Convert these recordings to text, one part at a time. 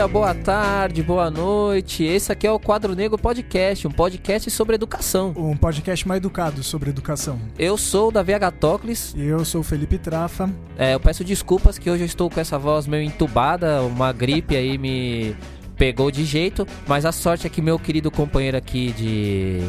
Dia, boa tarde, boa noite. Esse aqui é o Quadro Negro Podcast, um podcast sobre educação. Um podcast mais educado sobre educação. Eu sou o Davi Agatocles. E eu sou o Felipe Trafa. É, eu peço desculpas que hoje eu estou com essa voz meio entubada, uma gripe aí me pegou de jeito, mas a sorte é que meu querido companheiro aqui de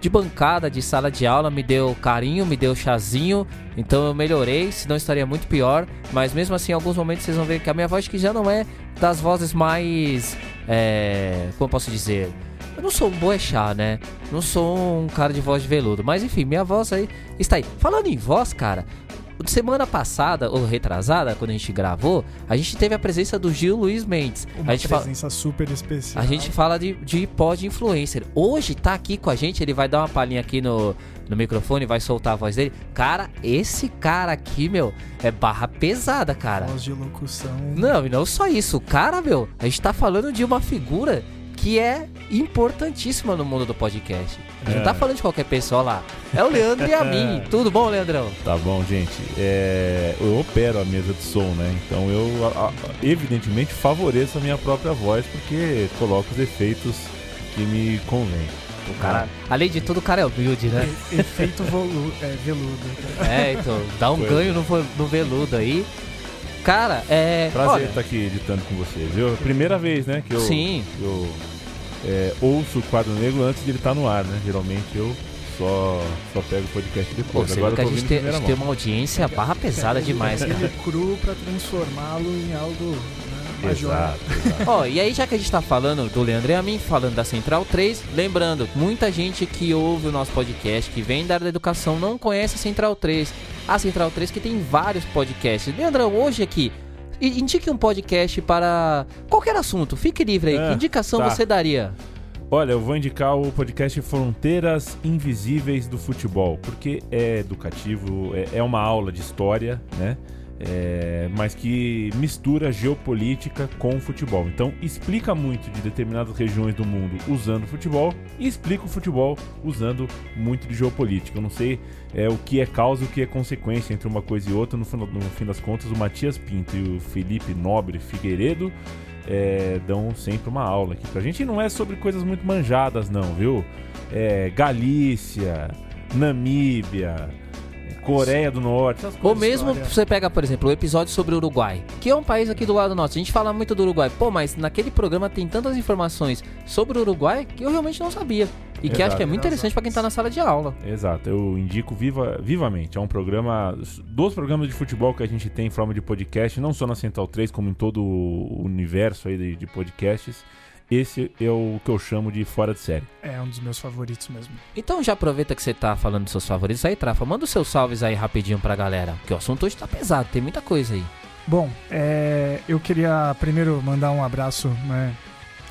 de bancada, de sala de aula, me deu carinho, me deu chazinho, então eu melhorei, senão estaria muito pior. Mas mesmo assim, em alguns momentos vocês vão ver que a minha voz que já não é das vozes mais. É, como eu posso dizer? Eu não sou um boechá, né? Não sou um cara de voz de veludo. Mas enfim, minha voz aí está aí. Falando em voz, cara, Semana passada, ou retrasada, quando a gente gravou, a gente teve a presença do Gil Luiz Mendes. Uma a gente presença fala... super especial. A gente fala de, de pod influencer. Hoje tá aqui com a gente, ele vai dar uma palhinha aqui no, no microfone, vai soltar a voz dele. Cara, esse cara aqui, meu, é barra pesada, cara. Voz de locução. Não, e não só isso. O cara, meu, a gente tá falando de uma figura que é importantíssima no mundo do podcast. A gente é. não tá falando de qualquer pessoa lá. É o Leandro e a mim. Tudo bom, Leandrão? Tá bom, gente. É, eu opero a mesa de som, né? Então eu, evidentemente, favoreço a minha própria voz porque coloco os efeitos que me convêm. O cara, além de tudo, o cara é humilde, né? Efeito volu, é, veludo. É, então, dá um ganho no, no veludo aí. Cara, é. Prazer olha... estar aqui editando com vocês, viu? Primeira vez, né? Que eu, Sim. Que eu é, ouço o quadro negro antes de ele estar tá no ar, né? Geralmente eu só, só pego o podcast depois. Pô, Agora que a gente, tem, a gente tem uma audiência barra pesada demais, cara. Cru pra transformá-lo em algo né, Exato. Ó, e aí já que a gente tá falando do Leandro e a mim, falando da Central 3, lembrando, muita gente que ouve o nosso podcast, que vem da área da educação, não conhece a Central 3. A Central 3 que tem vários podcasts. Leandrão, hoje aqui, indique um podcast para qualquer assunto. Fique livre aí. É, que indicação tá. você daria? Olha, eu vou indicar o podcast Fronteiras Invisíveis do Futebol, porque é educativo, é, é uma aula de história, né? É, mas que mistura geopolítica com futebol. Então explica muito de determinadas regiões do mundo usando futebol e explica o futebol usando muito de geopolítica. Eu não sei é, o que é causa e o que é consequência entre uma coisa e outra. No, no fim das contas, o Matias Pinto e o Felipe Nobre Figueiredo é, dão sempre uma aula aqui pra gente. E não é sobre coisas muito manjadas, não, viu? É, Galícia, Namíbia. Coreia do Norte. Ou mesmo você pega, por exemplo, o episódio sobre o Uruguai, que é um país aqui do lado nosso. A gente fala muito do Uruguai. Pô, mas naquele programa tem tantas informações sobre o Uruguai que eu realmente não sabia. E Exato. que acho que é muito interessante para quem tá na sala de aula. Exato, eu indico viva, vivamente. É um programa, dos programas de futebol que a gente tem em forma de podcast, não só na Central 3, como em todo o universo aí de, de podcasts. Esse é o que eu chamo de fora de série. É um dos meus favoritos mesmo. Então já aproveita que você tá falando dos seus favoritos aí, Trafa. Manda os seus salves aí rapidinho pra galera. Que o assunto hoje tá pesado, tem muita coisa aí. Bom, é, eu queria primeiro mandar um abraço né,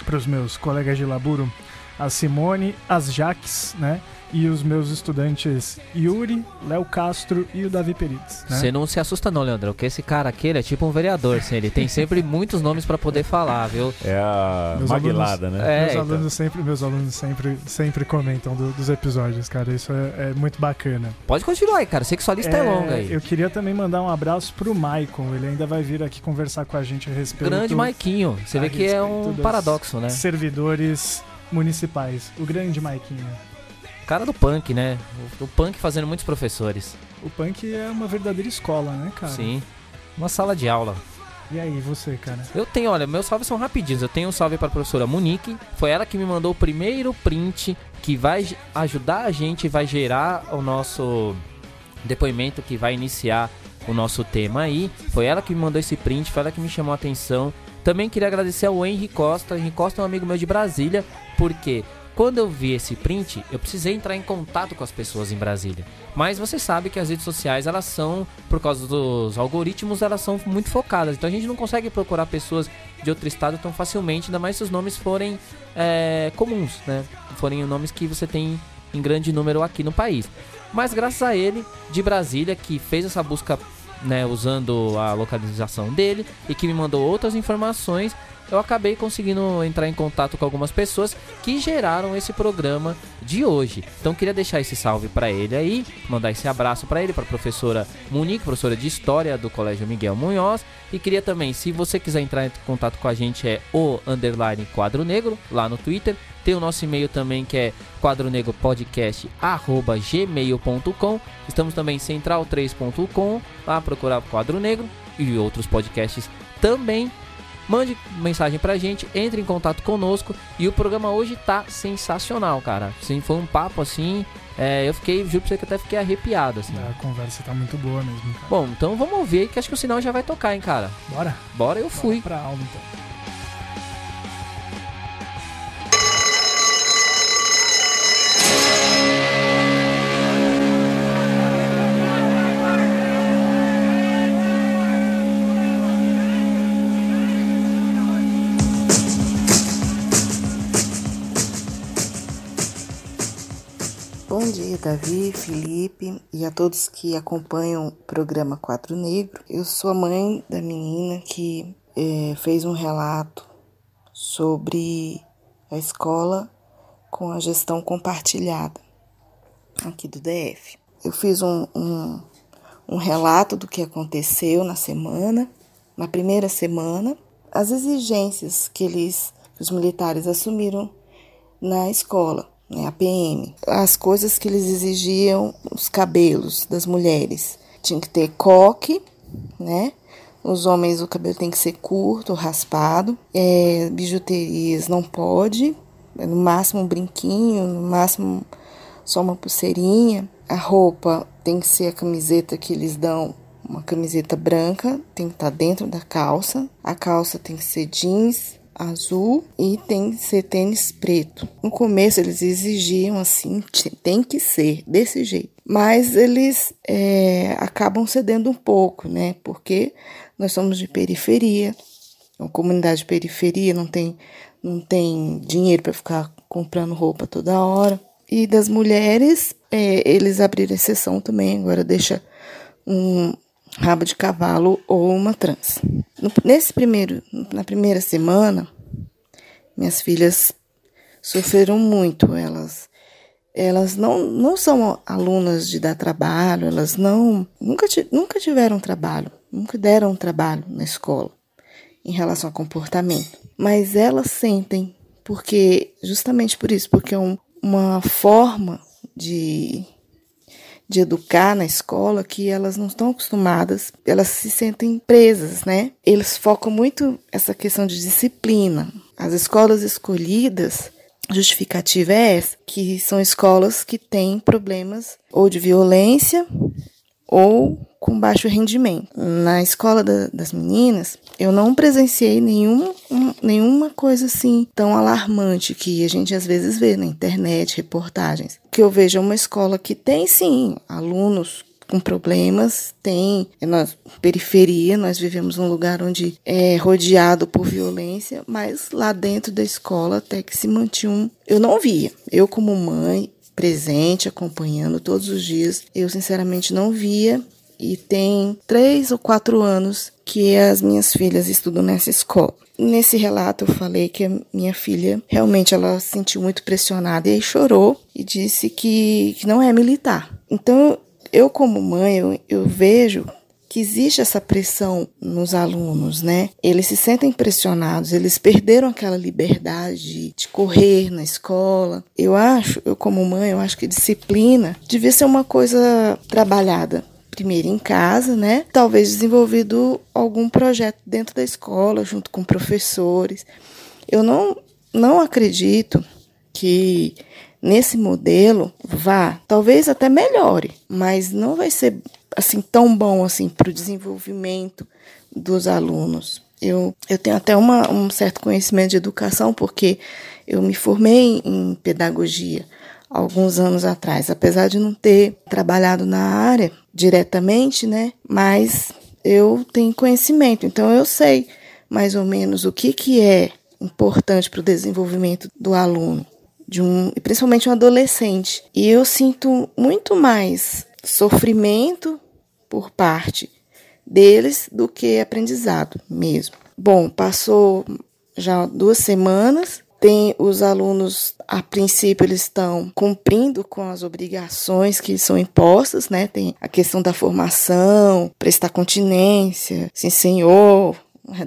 para os meus colegas de laburo, a Simone, as Jaques, né? E os meus estudantes Yuri, Léo Castro e o Davi Perites. Né? Você não se assusta não, Leandro, porque esse cara aqui ele é tipo um vereador, assim, ele tem sempre muitos nomes para poder falar, viu? É a meus maguilada, alunos, né? É, meus então. alunos sempre, meus alunos sempre, sempre comentam do, dos episódios, cara, isso é, é, muito bacana. Pode continuar aí, cara, sei que sua lista é, é, longa aí. Eu queria também mandar um abraço pro Maicon, ele ainda vai vir aqui conversar com a gente a respeito... Grande Maiquinho, você vê que é um paradoxo, né? Servidores municipais, o grande Maiquinho. Cara do punk, né? O, o, punk fazendo muitos professores. O punk é uma verdadeira escola, né, cara? Sim. Uma sala de aula. E aí, você, cara? Eu tenho, olha, meus salves são rapidinhos. Eu tenho um salve para a professora Monique. Foi ela que me mandou o primeiro print que vai ajudar a gente, vai gerar o nosso depoimento que vai iniciar o nosso tema aí. Foi ela que me mandou esse print, foi ela que me chamou a atenção. Também queria agradecer ao Henry Costa. O Henry Costa é um amigo meu de Brasília, porque quando eu vi esse print, eu precisei entrar em contato com as pessoas em Brasília. Mas você sabe que as redes sociais, elas são, por causa dos algoritmos, elas são muito focadas. Então a gente não consegue procurar pessoas de outro estado tão facilmente, ainda mais se os nomes forem é, comuns, né? Forem nomes que você tem em grande número aqui no país. Mas graças a ele, de Brasília, que fez essa busca né, usando a localização dele e que me mandou outras informações eu acabei conseguindo entrar em contato com algumas pessoas que geraram esse programa de hoje. Então queria deixar esse salve para ele aí, mandar esse abraço para ele, para professora Monique, professora de História do Colégio Miguel Munhoz. E queria também, se você quiser entrar em contato com a gente, é o underline quadro negro lá no Twitter. Tem o nosso e-mail também que é quadronegropodcast@gmail.com. Estamos também em central3.com, lá procurar o Quadro Negro e outros podcasts também mande mensagem pra gente, entre em contato conosco. E o programa hoje tá sensacional, cara. Sim, foi um papo assim. É, eu fiquei, juro pra você que até fiquei arrepiado, assim. A conversa tá muito boa mesmo, cara. Bom, então vamos ouvir aí que acho que o sinal já vai tocar, hein, cara. Bora? Bora, eu fui. Bora pra aula então. Dia, Davi, Felipe e a todos que acompanham o programa Quadro Negro. Eu sou a mãe da menina que é, fez um relato sobre a escola com a gestão compartilhada aqui do DF. Eu fiz um, um, um relato do que aconteceu na semana, na primeira semana, as exigências que eles, que os militares assumiram na escola né, a PM. As coisas que eles exigiam, os cabelos das mulheres. Tinha que ter coque, né? Os homens, o cabelo tem que ser curto, raspado. É, bijuterias não pode. No máximo um brinquinho, no máximo só uma pulseirinha. A roupa tem que ser a camiseta que eles dão, uma camiseta branca, tem que estar tá dentro da calça. A calça tem que ser jeans, azul e tem que ser tênis preto. No começo eles exigiam assim, tem que ser desse jeito. Mas eles é, acabam cedendo um pouco, né? Porque nós somos de periferia, uma comunidade de periferia, não tem, não tem dinheiro para ficar comprando roupa toda hora. E das mulheres, é, eles abriram exceção também, agora deixa um, rabo de cavalo ou uma trança. nesse primeiro, na primeira semana, minhas filhas sofreram muito. Elas, elas não, não são alunas de dar trabalho. Elas não nunca, nunca tiveram trabalho, nunca deram trabalho na escola em relação ao comportamento. Mas elas sentem, porque justamente por isso, porque é um, uma forma de de educar na escola que elas não estão acostumadas, elas se sentem presas, né? Eles focam muito essa questão de disciplina. As escolas escolhidas, justificativa é essa, que são escolas que têm problemas ou de violência ou com baixo rendimento. Na escola da, das meninas, eu não presenciei nenhum, um, nenhuma coisa assim tão alarmante que a gente às vezes vê na internet, reportagens. Que eu vejo é uma escola que tem sim alunos com problemas, tem é na periferia, nós vivemos num lugar onde é rodeado por violência, mas lá dentro da escola até que se mantinha um. Eu não via. Eu, como mãe, presente, acompanhando todos os dias. Eu, sinceramente, não via. E tem três ou quatro anos que as minhas filhas estudam nessa escola. Nesse relato eu falei que a minha filha realmente ela se sentiu muito pressionada e aí chorou e disse que, que não é militar. Então eu como mãe eu, eu vejo que existe essa pressão nos alunos, né? Eles se sentem pressionados, eles perderam aquela liberdade de correr na escola. Eu acho, eu como mãe, eu acho que disciplina devia ser uma coisa trabalhada primeiro em casa, né? Talvez desenvolvido algum projeto dentro da escola, junto com professores. Eu não, não acredito que nesse modelo vá, talvez até melhore, mas não vai ser assim tão bom assim para o desenvolvimento dos alunos. Eu, eu tenho até uma, um certo conhecimento de educação porque eu me formei em pedagogia alguns anos atrás, apesar de não ter trabalhado na área diretamente, né? Mas eu tenho conhecimento, então eu sei mais ou menos o que, que é importante para o desenvolvimento do aluno, de um, principalmente um adolescente. E eu sinto muito mais sofrimento por parte deles do que aprendizado mesmo. Bom, passou já duas semanas. Tem os alunos, a princípio, eles estão cumprindo com as obrigações que são impostas, né? Tem a questão da formação, prestar continência, sim senhor.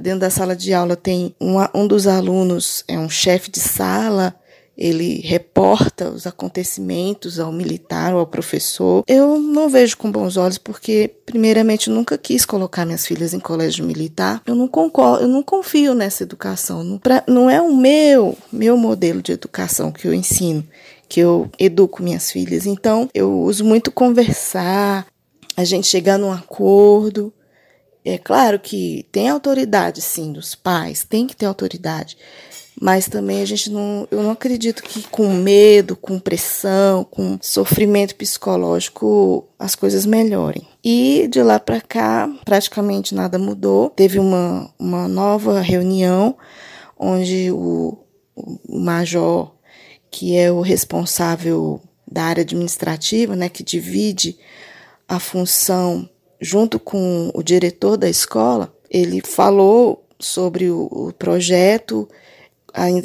Dentro da sala de aula tem um, um dos alunos, é um chefe de sala, ele reporta os acontecimentos ao militar ou ao professor. Eu não vejo com bons olhos porque, primeiramente, nunca quis colocar minhas filhas em colégio militar. Eu não concordo, eu não confio nessa educação. Não, pra, não é o meu, meu modelo de educação que eu ensino, que eu educo minhas filhas. Então, eu uso muito conversar, a gente chegar num acordo. É claro que tem autoridade, sim, dos pais, tem que ter autoridade mas também a gente não, eu não acredito que com medo, com pressão, com sofrimento psicológico as coisas melhorem. E de lá para cá, praticamente nada mudou. Teve uma, uma nova reunião onde o, o major, que é o responsável da área administrativa, né, que divide a função junto com o diretor da escola, ele falou sobre o, o projeto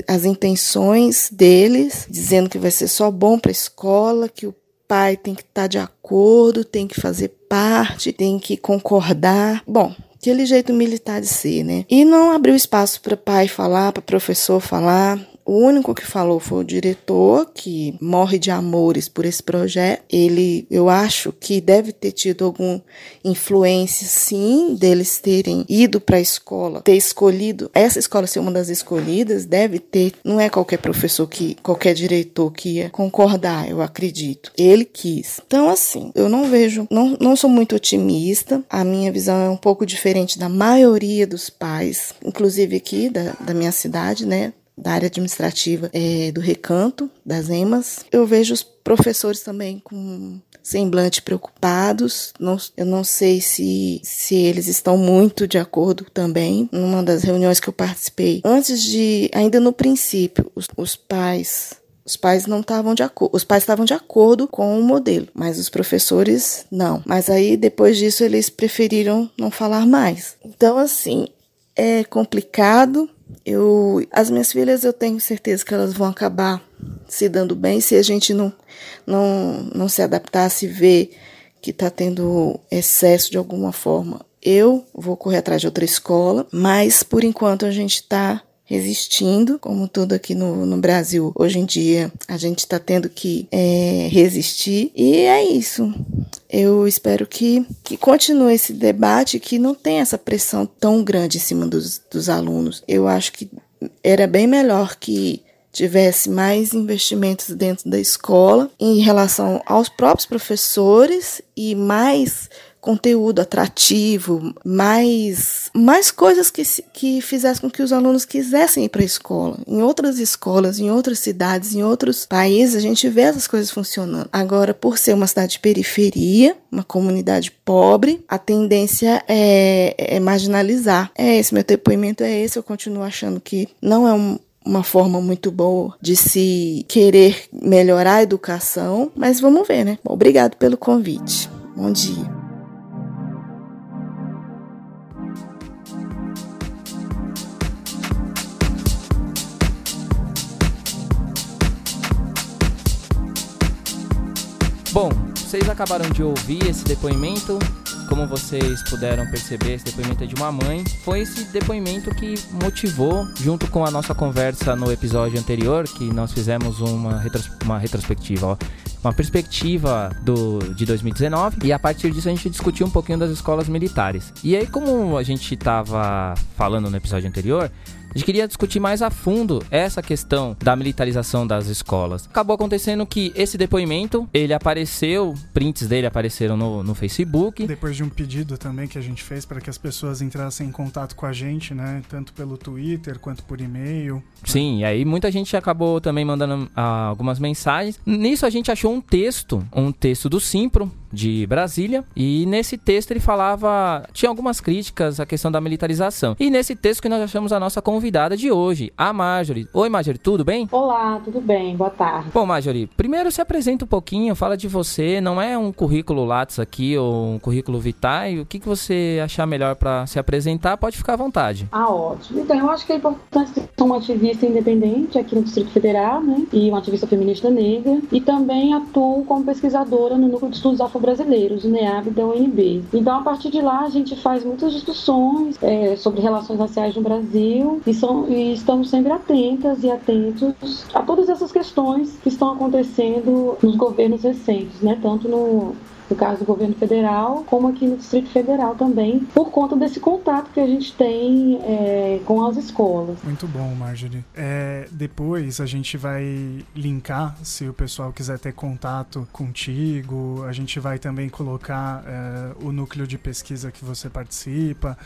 as intenções deles, dizendo que vai ser só bom para a escola, que o pai tem que estar tá de acordo, tem que fazer parte, tem que concordar. Bom, aquele jeito militar de ser, né? E não abriu espaço para pai falar, para professor falar. O único que falou foi o diretor, que morre de amores por esse projeto. Ele, eu acho que deve ter tido alguma influência, sim, deles terem ido para a escola, ter escolhido, essa escola ser uma das escolhidas, deve ter, não é qualquer professor que, qualquer diretor que ia concordar, eu acredito. Ele quis. Então, assim, eu não vejo, não, não sou muito otimista, a minha visão é um pouco diferente da maioria dos pais, inclusive aqui da, da minha cidade, né? Da área administrativa é, do recanto, das EMAs. Eu vejo os professores também com semblante preocupados. Não, eu não sei se, se eles estão muito de acordo também. Numa das reuniões que eu participei, antes de, ainda no princípio, os, os pais os pais não estavam de acordo, os pais estavam de acordo com o modelo, mas os professores não. Mas aí depois disso eles preferiram não falar mais. Então assim, é complicado, eu, as minhas filhas, eu tenho certeza que elas vão acabar se dando bem se a gente não, não, não se adaptar, se ver que está tendo excesso de alguma forma. Eu vou correr atrás de outra escola, mas por enquanto a gente está resistindo, como tudo aqui no, no Brasil. Hoje em dia a gente está tendo que é, resistir e é isso. Eu espero que, que continue esse debate, que não tenha essa pressão tão grande em cima dos, dos alunos. Eu acho que era bem melhor que tivesse mais investimentos dentro da escola em relação aos próprios professores e mais conteúdo atrativo, mais, mais coisas que, que fizessem com que os alunos quisessem ir para a escola. Em outras escolas, em outras cidades, em outros países, a gente vê essas coisas funcionando. Agora, por ser uma cidade de periferia, uma comunidade pobre, a tendência é, é marginalizar. É esse, meu depoimento é esse. Eu continuo achando que não é um, uma forma muito boa de se querer melhorar a educação, mas vamos ver, né? Obrigado pelo convite. Bom dia. Bom, vocês acabaram de ouvir esse depoimento. Como vocês puderam perceber, esse depoimento é de uma mãe. Foi esse depoimento que motivou, junto com a nossa conversa no episódio anterior, que nós fizemos uma, retros uma retrospectiva, ó, uma perspectiva do, de 2019 e a partir disso a gente discutiu um pouquinho das escolas militares. E aí, como a gente estava falando no episódio anterior, a gente queria discutir mais a fundo essa questão da militarização das escolas. Acabou acontecendo que esse depoimento, ele apareceu, prints dele apareceram no, no Facebook. Depois de um pedido também que a gente fez para que as pessoas entrassem em contato com a gente, né? Tanto pelo Twitter quanto por e-mail. Sim, e aí muita gente acabou também mandando ah, algumas mensagens. Nisso a gente achou um texto, um texto do Simpro, de Brasília, e nesse texto ele falava, tinha algumas críticas à questão da militarização. E nesse texto que nós achamos a nossa convidada convidada de hoje, a Marjorie. Oi, Marjorie, tudo bem? Olá, tudo bem? Boa tarde. Bom, Marjorie, primeiro se apresenta um pouquinho, fala de você. Não é um currículo Lattes aqui ou um currículo Vitae. O que, que você achar melhor para se apresentar, pode ficar à vontade. Ah, ótimo. Então, eu acho que é importante ser uma ativista independente aqui no Distrito Federal, né? E uma ativista feminista negra. E também atuo como pesquisadora no Núcleo de Estudos Afro-Brasileiros, o NEAB da UNB. Então, a partir de lá, a gente faz muitas discussões é, sobre relações raciais no Brasil e, são, e estamos sempre atentas e atentos a todas essas questões que estão acontecendo nos governos recentes, né? Tanto no no caso do governo federal, como aqui no Distrito Federal também, por conta desse contato que a gente tem é, com as escolas. Muito bom, Marjorie. É, depois a gente vai linkar, se o pessoal quiser ter contato contigo, a gente vai também colocar é, o núcleo de pesquisa que você participa.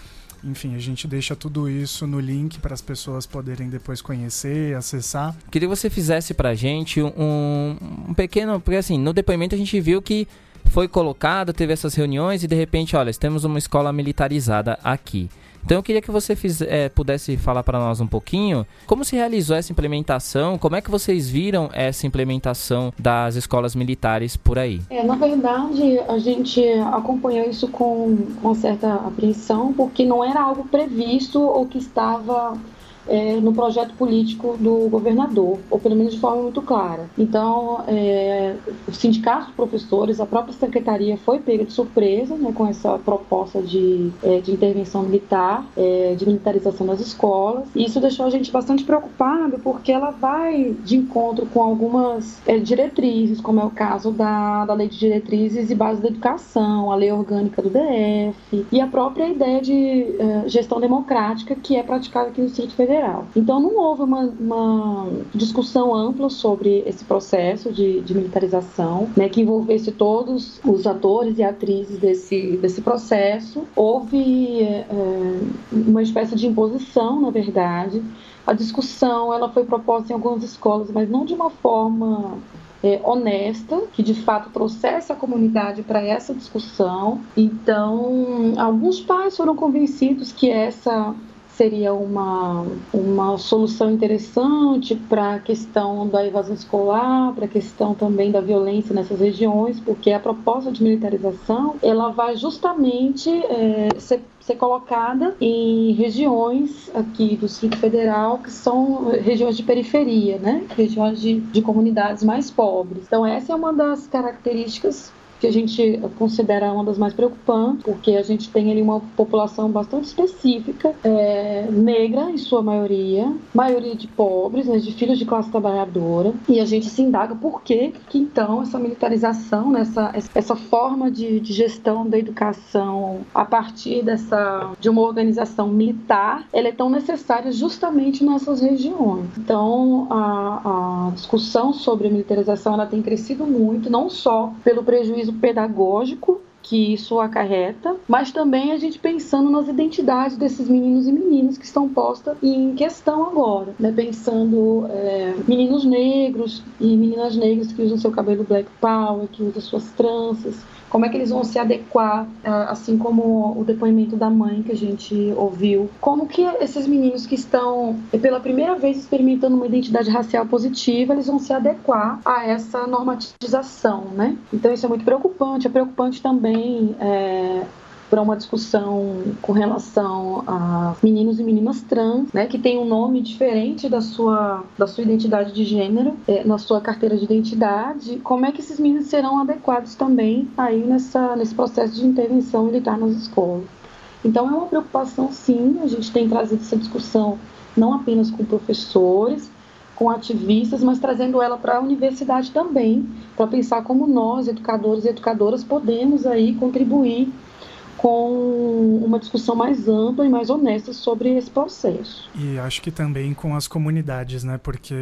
Enfim, a gente deixa tudo isso no link para as pessoas poderem depois conhecer, acessar. Queria que você fizesse para a gente um, um pequeno. Porque assim, no depoimento a gente viu que foi colocado, teve essas reuniões e de repente, olha, temos uma escola militarizada aqui. Então eu queria que você fiz, é, pudesse falar para nós um pouquinho como se realizou essa implementação, como é que vocês viram essa implementação das escolas militares por aí? É, na verdade, a gente acompanhou isso com uma certa apreensão, porque não era algo previsto ou que estava é, no projeto político do governador, ou pelo menos de forma muito clara. Então, é, os sindicatos professores, a própria secretaria foi pega de surpresa né, com essa proposta de, é, de intervenção militar, é, de militarização das escolas, e isso deixou a gente bastante preocupado, porque ela vai de encontro com algumas é, diretrizes, como é o caso da, da Lei de Diretrizes e Bases da Educação, a Lei Orgânica do DF, e a própria ideia de é, gestão democrática que é praticada aqui no Distrito Federal Então não houve uma, uma discussão ampla sobre esse processo de, de militarização, né, que envolvesse todos os atores e atrizes desse, desse processo. Houve é, uma espécie de imposição, na verdade. A discussão ela foi proposta em algumas escolas, mas não de uma forma é, honesta, que de fato trouxesse a comunidade para essa discussão. Então, alguns pais foram convencidos que essa seria uma, uma solução interessante para a questão da evasão escolar, para a questão também da violência nessas regiões, porque a proposta de militarização ela vai justamente é, ser ser colocada em regiões aqui do Distrito Federal que são regiões de periferia, né? Regiões de, de comunidades mais pobres. Então essa é uma das características que a gente considera uma das mais preocupantes, porque a gente tem ali uma população bastante específica, é, negra em sua maioria, maioria de pobres, né, de filhos de classe trabalhadora, e a gente se indaga por que, que então essa militarização, né, essa, essa forma de, de gestão da educação a partir dessa de uma organização militar, ela é tão necessária justamente nessas regiões. Então, a, a discussão sobre a militarização ela tem crescido muito, não só pelo prejuízo pedagógico que isso acarreta, mas também a gente pensando nas identidades desses meninos e meninas que estão postas em questão agora, né? Pensando é, meninos negros e meninas negras que usam seu cabelo black power, que usam suas tranças, como é que eles vão se adequar, ah, assim como o depoimento da mãe que a gente ouviu, como que esses meninos que estão pela primeira vez experimentando uma identidade racial positiva, eles vão se adequar a essa normatização, né? Então isso é muito preocupante, é preocupante também é, para uma discussão com relação a meninos e meninas trans, né, que tem um nome diferente da sua, da sua identidade de gênero, é, na sua carteira de identidade, como é que esses meninos serão adequados também aí nessa, nesse processo de intervenção militar nas escolas. Então é uma preocupação sim, a gente tem trazido essa discussão não apenas com professores, com ativistas, mas trazendo ela para a universidade também, para pensar como nós, educadores e educadoras, podemos aí contribuir com uma discussão mais ampla e mais honesta sobre esse processo. E acho que também com as comunidades, né? Porque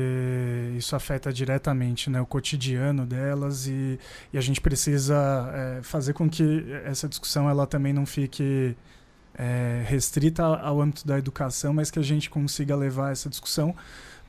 isso afeta diretamente né, o cotidiano delas e, e a gente precisa é, fazer com que essa discussão ela também não fique é, restrita ao âmbito da educação, mas que a gente consiga levar essa discussão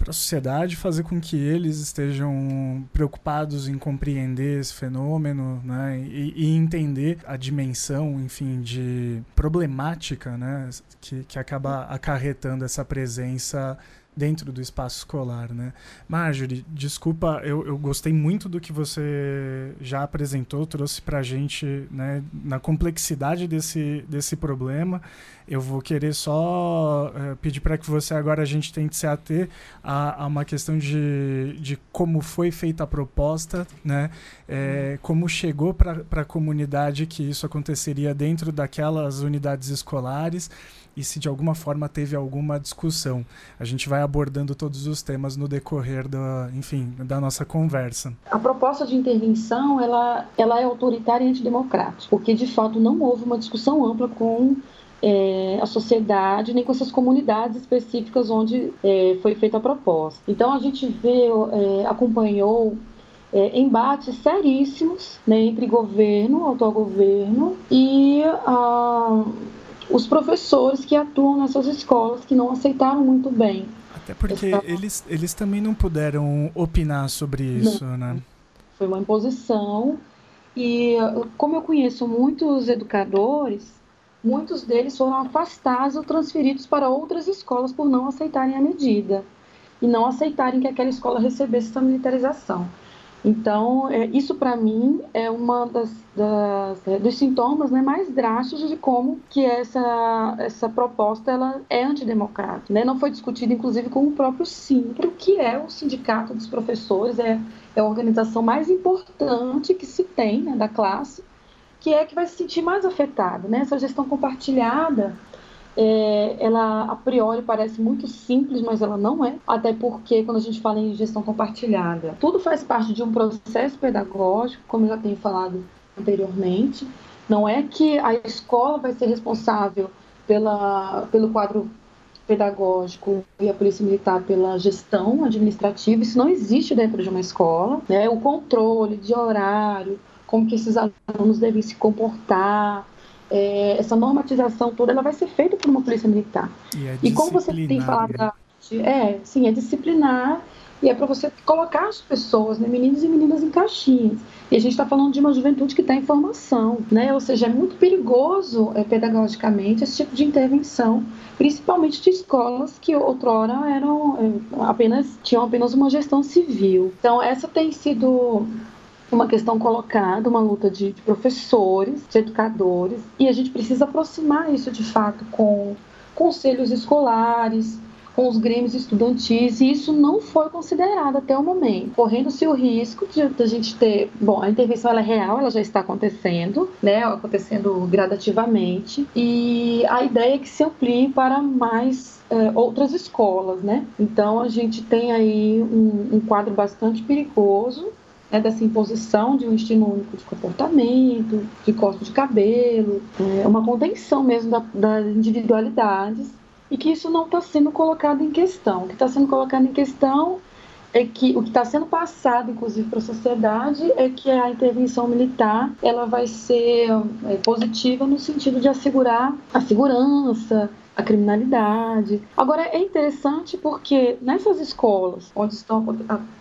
para a sociedade, fazer com que eles estejam preocupados em compreender esse fenômeno, né, e, e entender a dimensão, enfim, de problemática, né, que, que acaba acarretando essa presença dentro do espaço escolar, né? Marjorie, desculpa, eu, eu gostei muito do que você já apresentou, trouxe para a gente, né, na complexidade desse, desse problema. Eu vou querer só é, pedir para que você agora a gente tente se ater a, a, uma questão de, de como foi feita a proposta, né? É, como chegou para a comunidade que isso aconteceria dentro daquelas unidades escolares e se de alguma forma teve alguma discussão. A gente vai abordando todos os temas no decorrer da, enfim, da nossa conversa. A proposta de intervenção, ela, ela é autoritária e antidemocrática, porque de fato não houve uma discussão ampla com é, a sociedade, nem com essas comunidades específicas onde é, foi feita a proposta. Então a gente vê, é, acompanhou é, embates seríssimos né, entre governo, autogoverno e a os professores que atuam nessas escolas que não aceitaram muito bem. Até porque essa... eles, eles também não puderam opinar sobre isso, não. né? Foi uma imposição. E como eu conheço muitos educadores, muitos deles foram afastados ou transferidos para outras escolas por não aceitarem a medida e não aceitarem que aquela escola recebesse essa militarização. Então, é, isso para mim é uma das, das é, dos sintomas né, mais drásticos de como que essa, essa proposta ela é antidemocrática. Né? Não foi discutida, inclusive, com o próprio Simpro, que é o sindicato dos professores, é, é a organização mais importante que se tem né, da classe, que é que vai se sentir mais afetada. Né? Essa gestão compartilhada é, ela a priori parece muito simples, mas ela não é. Até porque quando a gente fala em gestão compartilhada, tudo faz parte de um processo pedagógico, como eu já tenho falado anteriormente. Não é que a escola vai ser responsável pela, pelo quadro pedagógico e a polícia militar pela gestão administrativa. Isso não existe dentro de uma escola. Né? O controle de horário, como que esses alunos devem se comportar, é, essa normatização toda ela vai ser feita por uma polícia militar. E, é e como você tem falado da é, sim, é disciplinar e é para você colocar as pessoas, né, meninos e meninas em caixinhas. E a gente está falando de uma juventude que está em formação, né? Ou seja, é muito perigoso é, pedagogicamente esse tipo de intervenção, principalmente de escolas que outrora eram é, apenas tinham apenas uma gestão civil. Então essa tem sido uma questão colocada, uma luta de, de, professores, de educadores, e a gente precisa aproximar isso de fato com conselhos escolares, com os grêmios estudantis, e isso não foi considerado até o momento, correndo-se o risco de, de, a gente ter, bom, a intervenção ela é real, ela já está acontecendo, né, acontecendo gradativamente, e a ideia é que se amplie para mais é, outras escolas, né? Então a gente tem aí um, um quadro bastante perigoso né, dessa imposição de um estilo único de comportamento, de corte de cabelo, é, uma contenção mesmo da, das individualidades e que isso não está sendo colocado em questão. O que está sendo colocado em questão é que o que está sendo passado, inclusive, para a sociedade, é que a intervenção militar ela vai ser é, positiva no sentido de assegurar a segurança, a criminalidade. Agora é interessante porque nessas escolas onde, estão,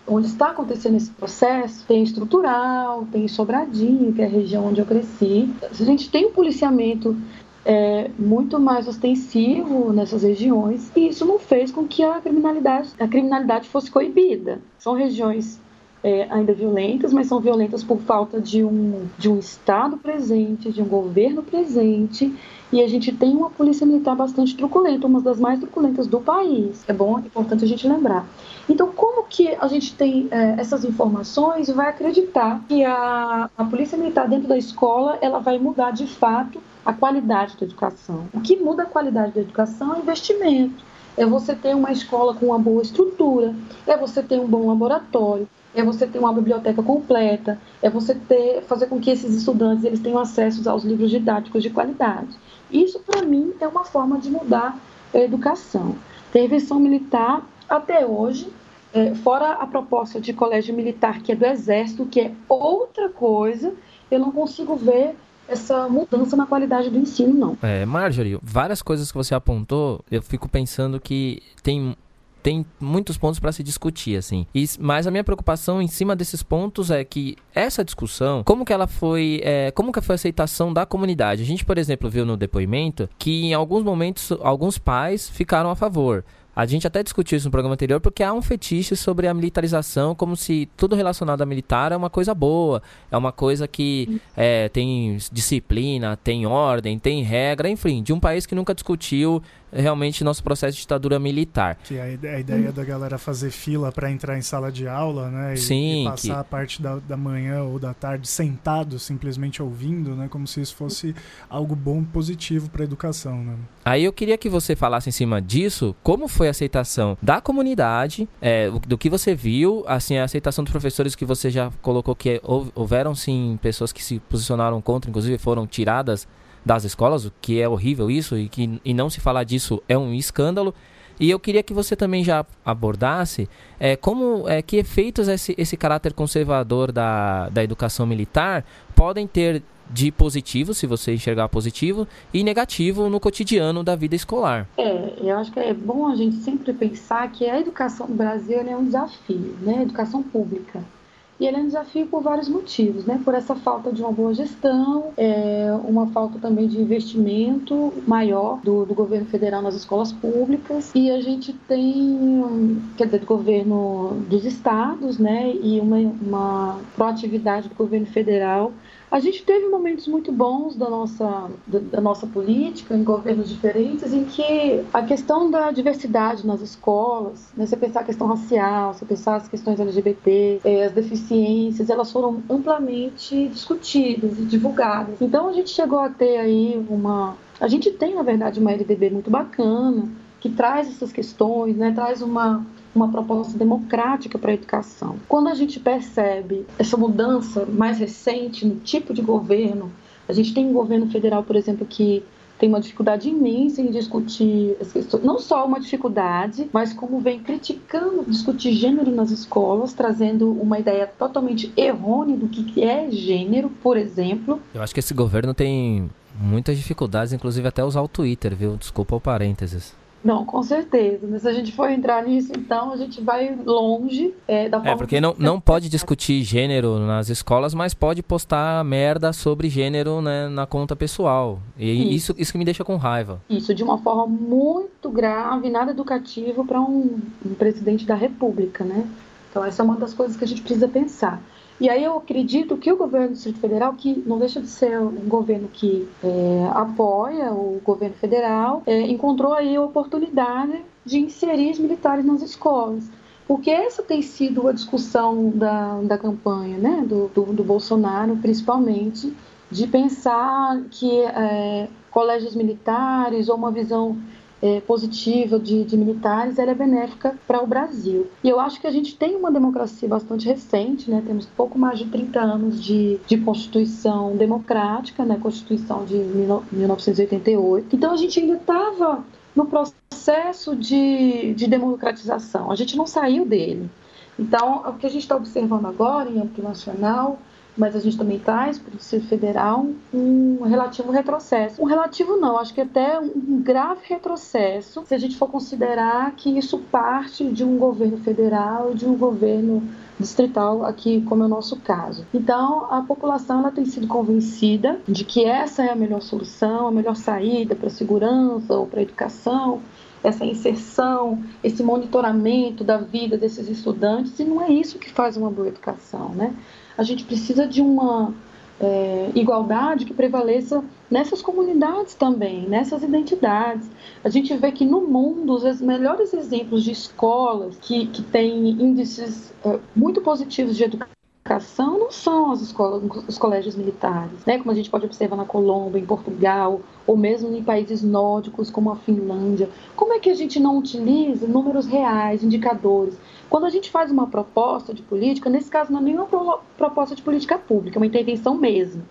onde está acontecendo esse processo, tem estrutural, tem Sobradinho, que é a região onde eu cresci. A gente tem um policiamento é, muito mais ostensivo nessas regiões e isso não fez com que a criminalidade, a criminalidade fosse coibida. São regiões é, ainda violentas, mas são violentas por falta de um, de um Estado presente, de um governo presente e a gente tem uma polícia militar bastante truculenta, uma das mais truculentas do país. É bom, é importante a gente lembrar. Então, como que a gente tem é, essas informações e vai acreditar que a, a polícia militar dentro da escola ela vai mudar de fato a qualidade da educação? O que muda a qualidade da educação é investimento. É você ter uma escola com uma boa estrutura, é você ter um bom laboratório, é você ter uma biblioteca completa, é você ter, fazer com que esses estudantes eles tenham acesso aos livros didáticos de qualidade. Isso, para mim, é uma forma de mudar a educação. Intervenção militar, até hoje, é, fora a proposta de colégio militar, que é do Exército, que é outra coisa, eu não consigo ver essa mudança na qualidade do ensino, não. É, Marjorie, várias coisas que você apontou, eu fico pensando que tem tem muitos pontos para se discutir, assim. E, mas a minha preocupação em cima desses pontos é que essa discussão, como que ela foi, é, como que foi a aceitação da comunidade? A gente, por exemplo, viu no depoimento que em alguns momentos alguns pais ficaram a favor. A gente até discutiu isso no programa anterior porque há um fetiche sobre a militarização, como se tudo relacionado a militar é uma coisa boa, é uma coisa que é, tem disciplina, tem ordem, tem regra, enfim, de um país que nunca discutiu realmente nosso processo de ditadura militar. Que a, a ideia hum. da galera fazer fila para entrar em sala de aula, né? E, Sim, e passar que... a parte da, da manhã ou da tarde sentado, simplesmente ouvindo, né? Como se isso fosse algo bom, positivo para a educação, né? Aí eu queria que você falasse em cima disso, como foi a aceitação da comunidade, é, do que você viu, assim, a aceitação dos professores que você já colocou que houveram sim pessoas que se posicionaram contra, inclusive foram tiradas das escolas, o que é horrível isso, e, que, e não se falar disso é um escândalo. E eu queria que você também já abordasse é, como é, que efeitos esse, esse caráter conservador da, da educação militar podem ter de positivo, se você enxergar positivo, e negativo no cotidiano da vida escolar. É, eu acho que é bom a gente sempre pensar que a educação no Brasil é um desafio, né? A educação pública. E ele é um desafio por vários motivos, né? Por essa falta de uma boa gestão, é, uma falta também de investimento maior do, do, governo federal nas escolas públicas. E a gente tem, quer dizer, do governo dos estados, né? E uma, uma proatividade do governo federal a gente teve momentos muito bons da nossa, da, da, nossa política em governos diferentes em que a questão da diversidade nas escolas, né, você pensar a questão racial, você pensar as questões LGBT, eh, as deficiências, elas foram amplamente discutidas e divulgadas. Então a gente chegou a ter aí uma... A gente tem, na verdade, uma LDB muito bacana, que traz essas questões, né, traz uma uma proposta democrática para a educação. Quando a gente percebe essa mudança mais recente no tipo de governo, a gente tem um governo federal, por exemplo, que tem uma dificuldade imensa em discutir não só uma dificuldade, mas como vem criticando discutir gênero nas escolas, trazendo uma ideia totalmente errônea do que é gênero, por exemplo. Eu acho que esse governo tem muitas dificuldades, inclusive até usar o Twitter, viu? Desculpa o parênteses. Não, com certeza. Mas se a gente for entrar nisso, então a gente vai longe é, da é, forma. É, porque não, não pode discutir gênero nas escolas, mas pode postar merda sobre gênero né, na conta pessoal. E isso. isso, isso que me deixa com raiva. Isso, de uma forma muito grave, nada educativo para um, um presidente da República, né? Então, essa é uma das coisas que a gente precisa pensar. E aí eu acredito que o governo do Distrito Federal, que não deixa de ser um governo que é, apoia o governo federal, é, encontrou aí a oportunidade de inserir os militares nas escolas. Porque essa tem sido a discussão da, da campanha né, do, do, do Bolsonaro, principalmente, de pensar que é, colégios militares ou uma visão é, positiva de, de, militares, ela é benéfica para o Brasil. E eu acho que a gente tem uma democracia bastante recente, né? temos pouco mais de 30 anos de, de Constituição democrática, né? Constituição de 1988. Então a gente ainda estava no processo de, de democratização, a gente não saiu dele. Então, o que a gente está observando agora em âmbito nacional mas a gente também traz para o Distrito Federal um relativo retrocesso. Um relativo não, acho que até um grave retrocesso, se a gente for considerar que isso parte de um governo federal, de um governo distrital aqui, como é o nosso caso. Então, a população ela tem sido convencida de que essa é a melhor solução, a melhor saída para a segurança ou para a educação, essa inserção, esse monitoramento da vida desses estudantes, e não é isso que faz uma boa educação, né? A gente precisa de uma é, igualdade que prevaleça nessas comunidades também, nessas identidades. A gente vê que no mundo os melhores exemplos de escolas que, que têm índices é, muito positivos de educação não são as escolas, os colégios militares, né? Como a gente pode observar na Colômbia, em Portugal, ou mesmo em países nórdicos como a Finlândia. Como é que a gente não utiliza números reais, indicadores? Quando a gente faz uma proposta de política, nesse caso não é nenhuma proposta de política pública, é uma intervenção mesmo.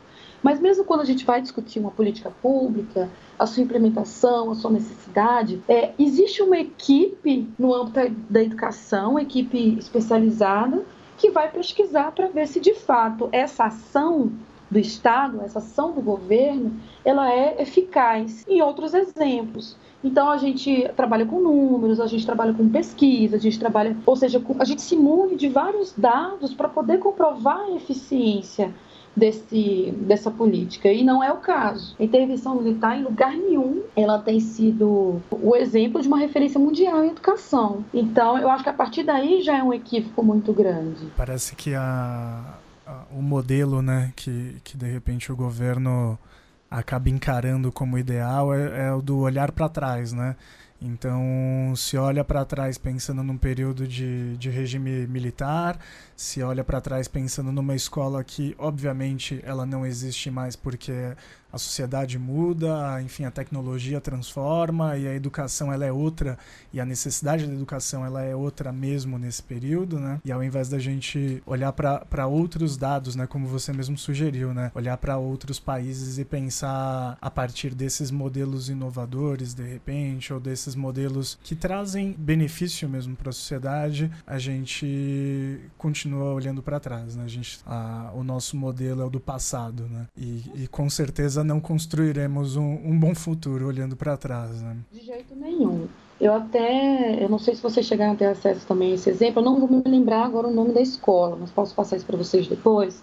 Mas mesmo quando a gente vai discutir uma política pública, a sua implementação, a sua necessidade, é, existe uma equipe no âmbito da educação, uma equipe especializada, que vai pesquisar para ver se de fato essa ação do Estado, essa ação do governo, ela é eficaz. E outros exemplos. Então a gente trabalha com números, a gente trabalha com pesquisa, a gente trabalha, ou seja, a gente se mune de vários dados para poder comprovar a eficiência desse, dessa política. E não é o caso. A intervenção militar, em lugar nenhum, ela tem sido o exemplo de uma referência mundial em educação. Então, eu acho que a partir daí já é um equívoco muito grande. Parece que a, a o modelo, né, que, que de repente o governo acaba encarando como ideal é, é o do olhar para trás, né? Então, se olha para trás pensando num período de, de regime militar, se olha para trás pensando numa escola que, obviamente, ela não existe mais porque a sociedade muda, enfim, a tecnologia transforma e a educação ela é outra e a necessidade da educação ela é outra mesmo nesse período, né? E ao invés da gente olhar para outros dados, né, como você mesmo sugeriu, né, olhar para outros países e pensar a partir desses modelos inovadores, de repente, ou desses modelos que trazem benefício mesmo para a sociedade, a gente continua olhando para trás, né? A gente, a, o nosso modelo é o do passado, né? E, e com certeza não construiremos um, um bom futuro olhando para trás. Né? De jeito nenhum. Eu até, eu não sei se vocês chegaram a ter acesso também a esse exemplo, eu não vou me lembrar agora o nome da escola, mas posso passar isso para vocês depois.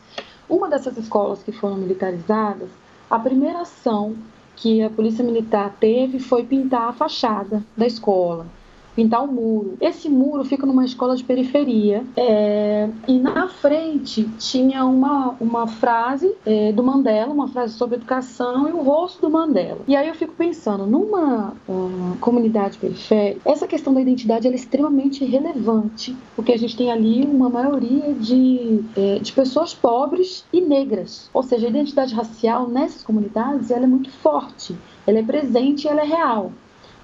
Uma dessas escolas que foram militarizadas, a primeira ação que a polícia militar teve foi pintar a fachada da escola pintar um muro. Esse muro fica numa escola de periferia é, e na frente tinha uma, uma frase é, do Mandela, uma frase sobre educação e o rosto do Mandela. E aí eu fico pensando, numa uh, comunidade periférica, essa questão da identidade é extremamente relevante, porque a gente tem ali uma maioria de, é, de pessoas pobres e negras. Ou seja, a identidade racial nessas comunidades ela é muito forte, ela é presente e ela é real.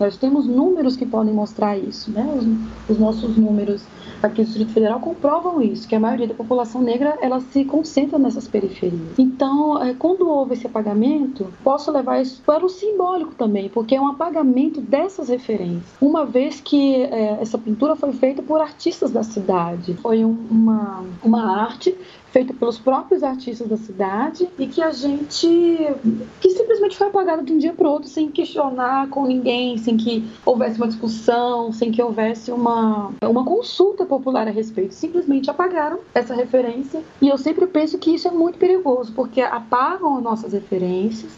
Nós temos números que podem mostrar isso, né? Os, os, nossos números aqui do Distrito Federal comprovam isso, que a maioria da população negra ela se concentra nessas periferias. Então, é, quando houve esse apagamento, posso levar isso para o simbólico também, porque é um apagamento dessas referências. Uma vez que é, essa pintura foi feita por artistas da cidade, foi um, uma, uma arte feito pelos próprios artistas da cidade e que a gente que simplesmente foi apagado de um dia para outro sem questionar com ninguém, sem que houvesse uma discussão, sem que houvesse uma uma consulta popular a respeito. Simplesmente apagaram essa referência e eu sempre penso que isso é muito perigoso porque apagam as nossas referências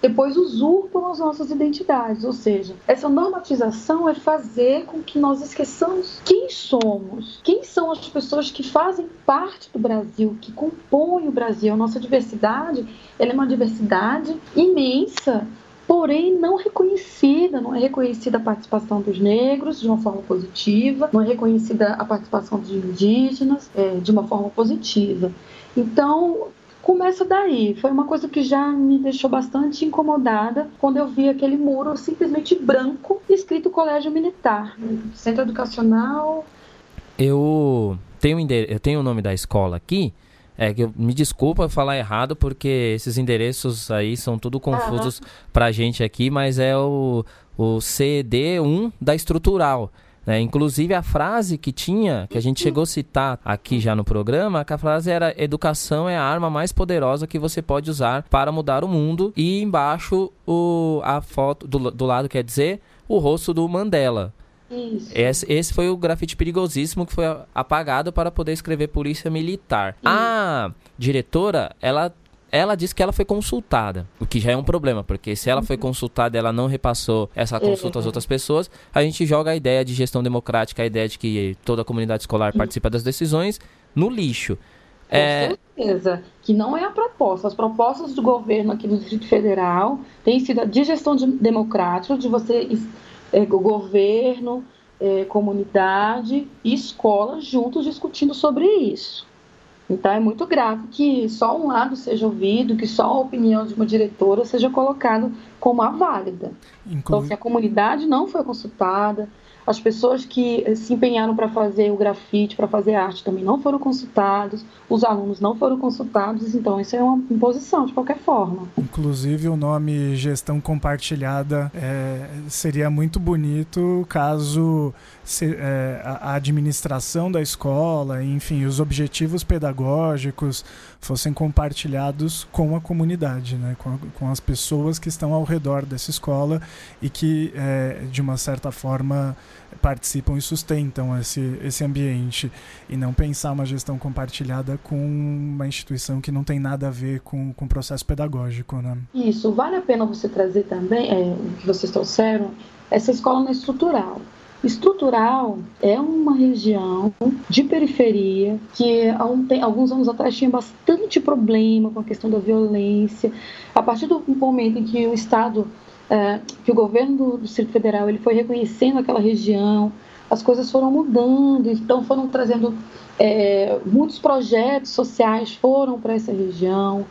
depois usurpam as nossas identidades. Ou seja, essa normatização é fazer com que nós esqueçamos quem somos, quem são as pessoas que fazem parte do Brasil, que compõem o Brasil. A nossa diversidade ela é uma diversidade imensa. Porém, não reconhecida, não é reconhecida a participação dos negros de uma forma positiva, não é reconhecida a participação dos indígenas é, de uma forma positiva. Então, começa daí. Foi uma coisa que já me deixou bastante incomodada quando eu vi aquele muro simplesmente branco escrito Colégio Militar, Centro Educacional. Eu tenho, eu tenho o nome da escola aqui. É que eu, me desculpa falar errado porque esses endereços aí são tudo confusos pra gente aqui, mas é o, o CD1 da estrutural. Né? Inclusive a frase que tinha, que a gente chegou a citar aqui já no programa, que a frase era educação é a arma mais poderosa que você pode usar para mudar o mundo. E embaixo o, a foto do, do lado quer dizer o rosto do Mandela. Isso. Esse, esse foi o grafite perigosíssimo que foi apagado para poder escrever polícia militar. Isso. A diretora, ela ela disse que ela foi consultada, o que já é um problema, porque se ela foi uhum. consultada e ela não repassou essa consulta às outras pessoas, a gente joga a ideia de gestão democrática, a ideia de que toda a comunidade escolar uhum. participa das decisões, no lixo. Com é... certeza, que não é a proposta. As propostas do governo aqui no Distrito Federal têm sido de gestão de, democrática, de você, é, o governo, é, comunidade e escola juntos discutindo sobre isso. Então é muito grave que só um lado seja ouvido, que só a opinião de uma diretora seja colocada como a válida. Então, se a comunidade não foi consultada, as pessoas que eh, se empenharam para fazer o grafite, para fazer arte, também não foram consultados, os alunos não foram consultados, então isso é uma imposição de qualquer forma. Inclusive, o nome gestão compartilhada é, seria muito bonito caso se, é, a administração da escola, enfim, os objetivos pedagógicos fossem compartilhados com a comunidade, né, com, a, com as pessoas que estão ao redor dessa escola e que, é, de uma certa forma, participam e sustentam esse, esse ambiente e não pensar uma gestão compartilhada com uma instituição que não tem nada a ver com, com o processo pedagógico. Né? Isso, vale a pena você trazer também, é, que vocês trouxeram, essa escola não é estrutural. Estrutural é uma região de periferia que há um, tem, alguns anos atrás tinha bastante problema com a questão da violência. A partir do momento em que o Estado é, que o governo do Distrito Federal ele foi reconhecendo aquela região, as coisas foram mudando, então foram trazendo é, muitos projetos sociais foram para essa região.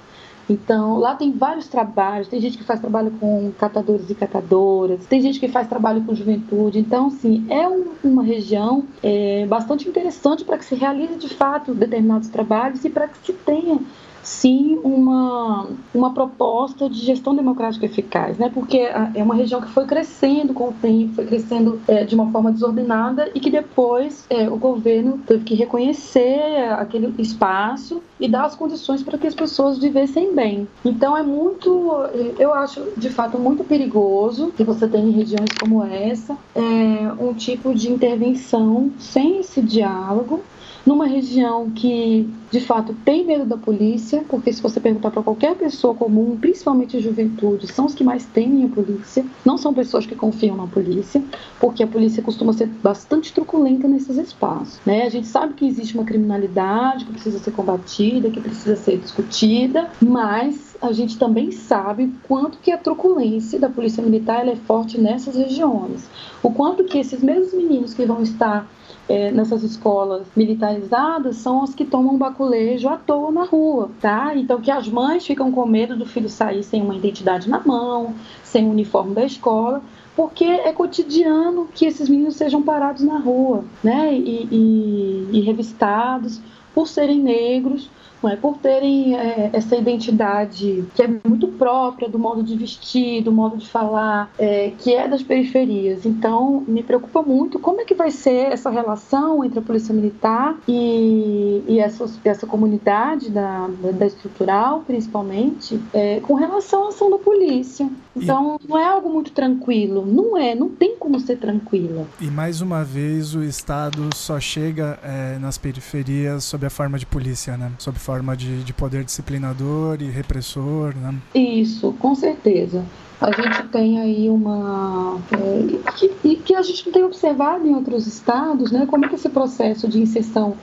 Então, lá tem vários trabalhos. Tem gente que faz trabalho com catadores e catadoras, tem gente que faz trabalho com juventude. Então, sim, é um, uma região é, bastante interessante para que se realize de fato determinados trabalhos e para que se tenha sim uma, uma proposta de gestão democrática eficaz, né? porque é uma região que foi crescendo com o tempo, foi crescendo é, de uma forma desordenada e que depois é, o governo teve que reconhecer aquele espaço e dar as condições para que as pessoas vivessem bem. Então é muito, eu acho de fato muito perigoso que você tenha em regiões como essa é, um tipo de intervenção sem esse diálogo numa região que de fato tem medo da polícia, porque se você perguntar para qualquer pessoa comum, principalmente a juventude, são os que mais temem a polícia, não são pessoas que confiam na polícia, porque a polícia costuma ser bastante truculenta nesses espaços. Né? A gente sabe que existe uma criminalidade que precisa ser combatida, que precisa ser discutida, mas a gente também sabe quanto que a truculência da polícia militar é forte nessas regiões. O quanto que esses mesmos meninos que vão estar é, nessas escolas militarizadas são as que tomam baculejo à toa na rua, tá? Então que as mães ficam com medo do filho sair sem uma identidade na mão, sem o uniforme da escola, porque é cotidiano que esses meninos sejam parados na rua, né? E, e, e revistados por serem negros não é? por terem é, essa identidade que é muito própria do modo de vestir, do modo de falar, é, que é das periferias. Então, me preocupa muito como é que vai ser essa relação entre a polícia militar e, e essa, essa comunidade da, da, estrutural, principalmente, é, com relação à ação da polícia. Então, e... não é algo muito tranquilo. Não é, não tem como ser tranquila. E mais uma vez, o Estado só chega é, nas periferias sob a forma de polícia, né? Sob forma de, de poder disciplinador e repressor, né? Isso, com certeza a gente tem aí uma é, que, que a gente não tem observado em outros estados, né? Como é que esse processo de inserção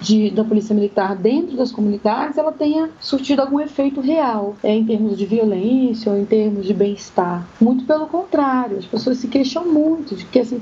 de, da polícia militar dentro das comunidades ela tenha surtido algum efeito real, é, em termos de violência ou em termos de bem-estar. Muito pelo contrário, as pessoas se queixam muito de que essa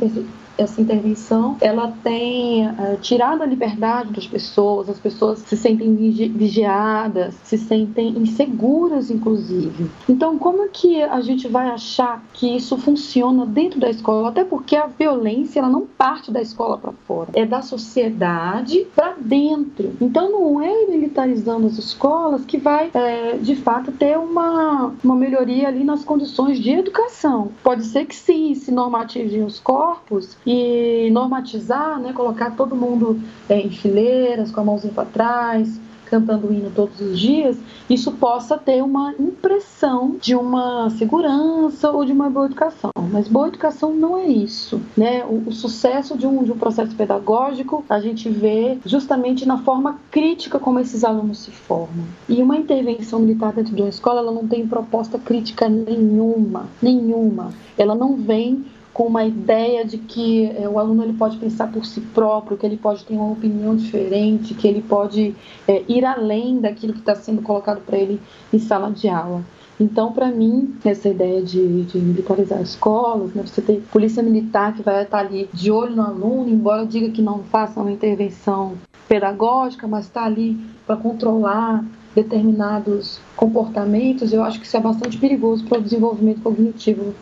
essa intervenção ela tem uh, tirado a liberdade das pessoas, as pessoas se sentem vigiadas, se sentem inseguras, inclusive. Então, como é que a gente vai achar que isso funciona dentro da escola? Até porque a violência ela não parte da escola para fora, é da sociedade para dentro. Então, não é militarizando as escolas que vai, é, de fato, ter uma, uma melhoria ali nas condições de educação. Pode ser que sim, se normativem os corpos e normatizar, né, colocar todo mundo é, em fileiras, com a mãozinha para trás, cantando o hino todos os dias, isso possa ter uma impressão de uma segurança ou de uma boa educação. Mas boa educação não é isso. Né? O, o sucesso de um, de um processo pedagógico a gente vê justamente na forma crítica como esses alunos se formam. E uma intervenção militar dentro de uma escola, ela não tem proposta crítica nenhuma, nenhuma. Ela não vem com uma ideia de que é, o aluno ele pode pensar por si próprio, que ele pode ter uma opinião diferente, que ele pode é, ir além daquilo que está sendo colocado para ele em sala de aula. Então, para mim, essa ideia de, de militarizar escolas, né, você ter polícia militar que vai estar ali de olho no aluno, embora diga que não faça uma intervenção pedagógica, mas está ali para controlar determinados comportamentos, eu acho que isso é bastante perigoso para o desenvolvimento cognitivo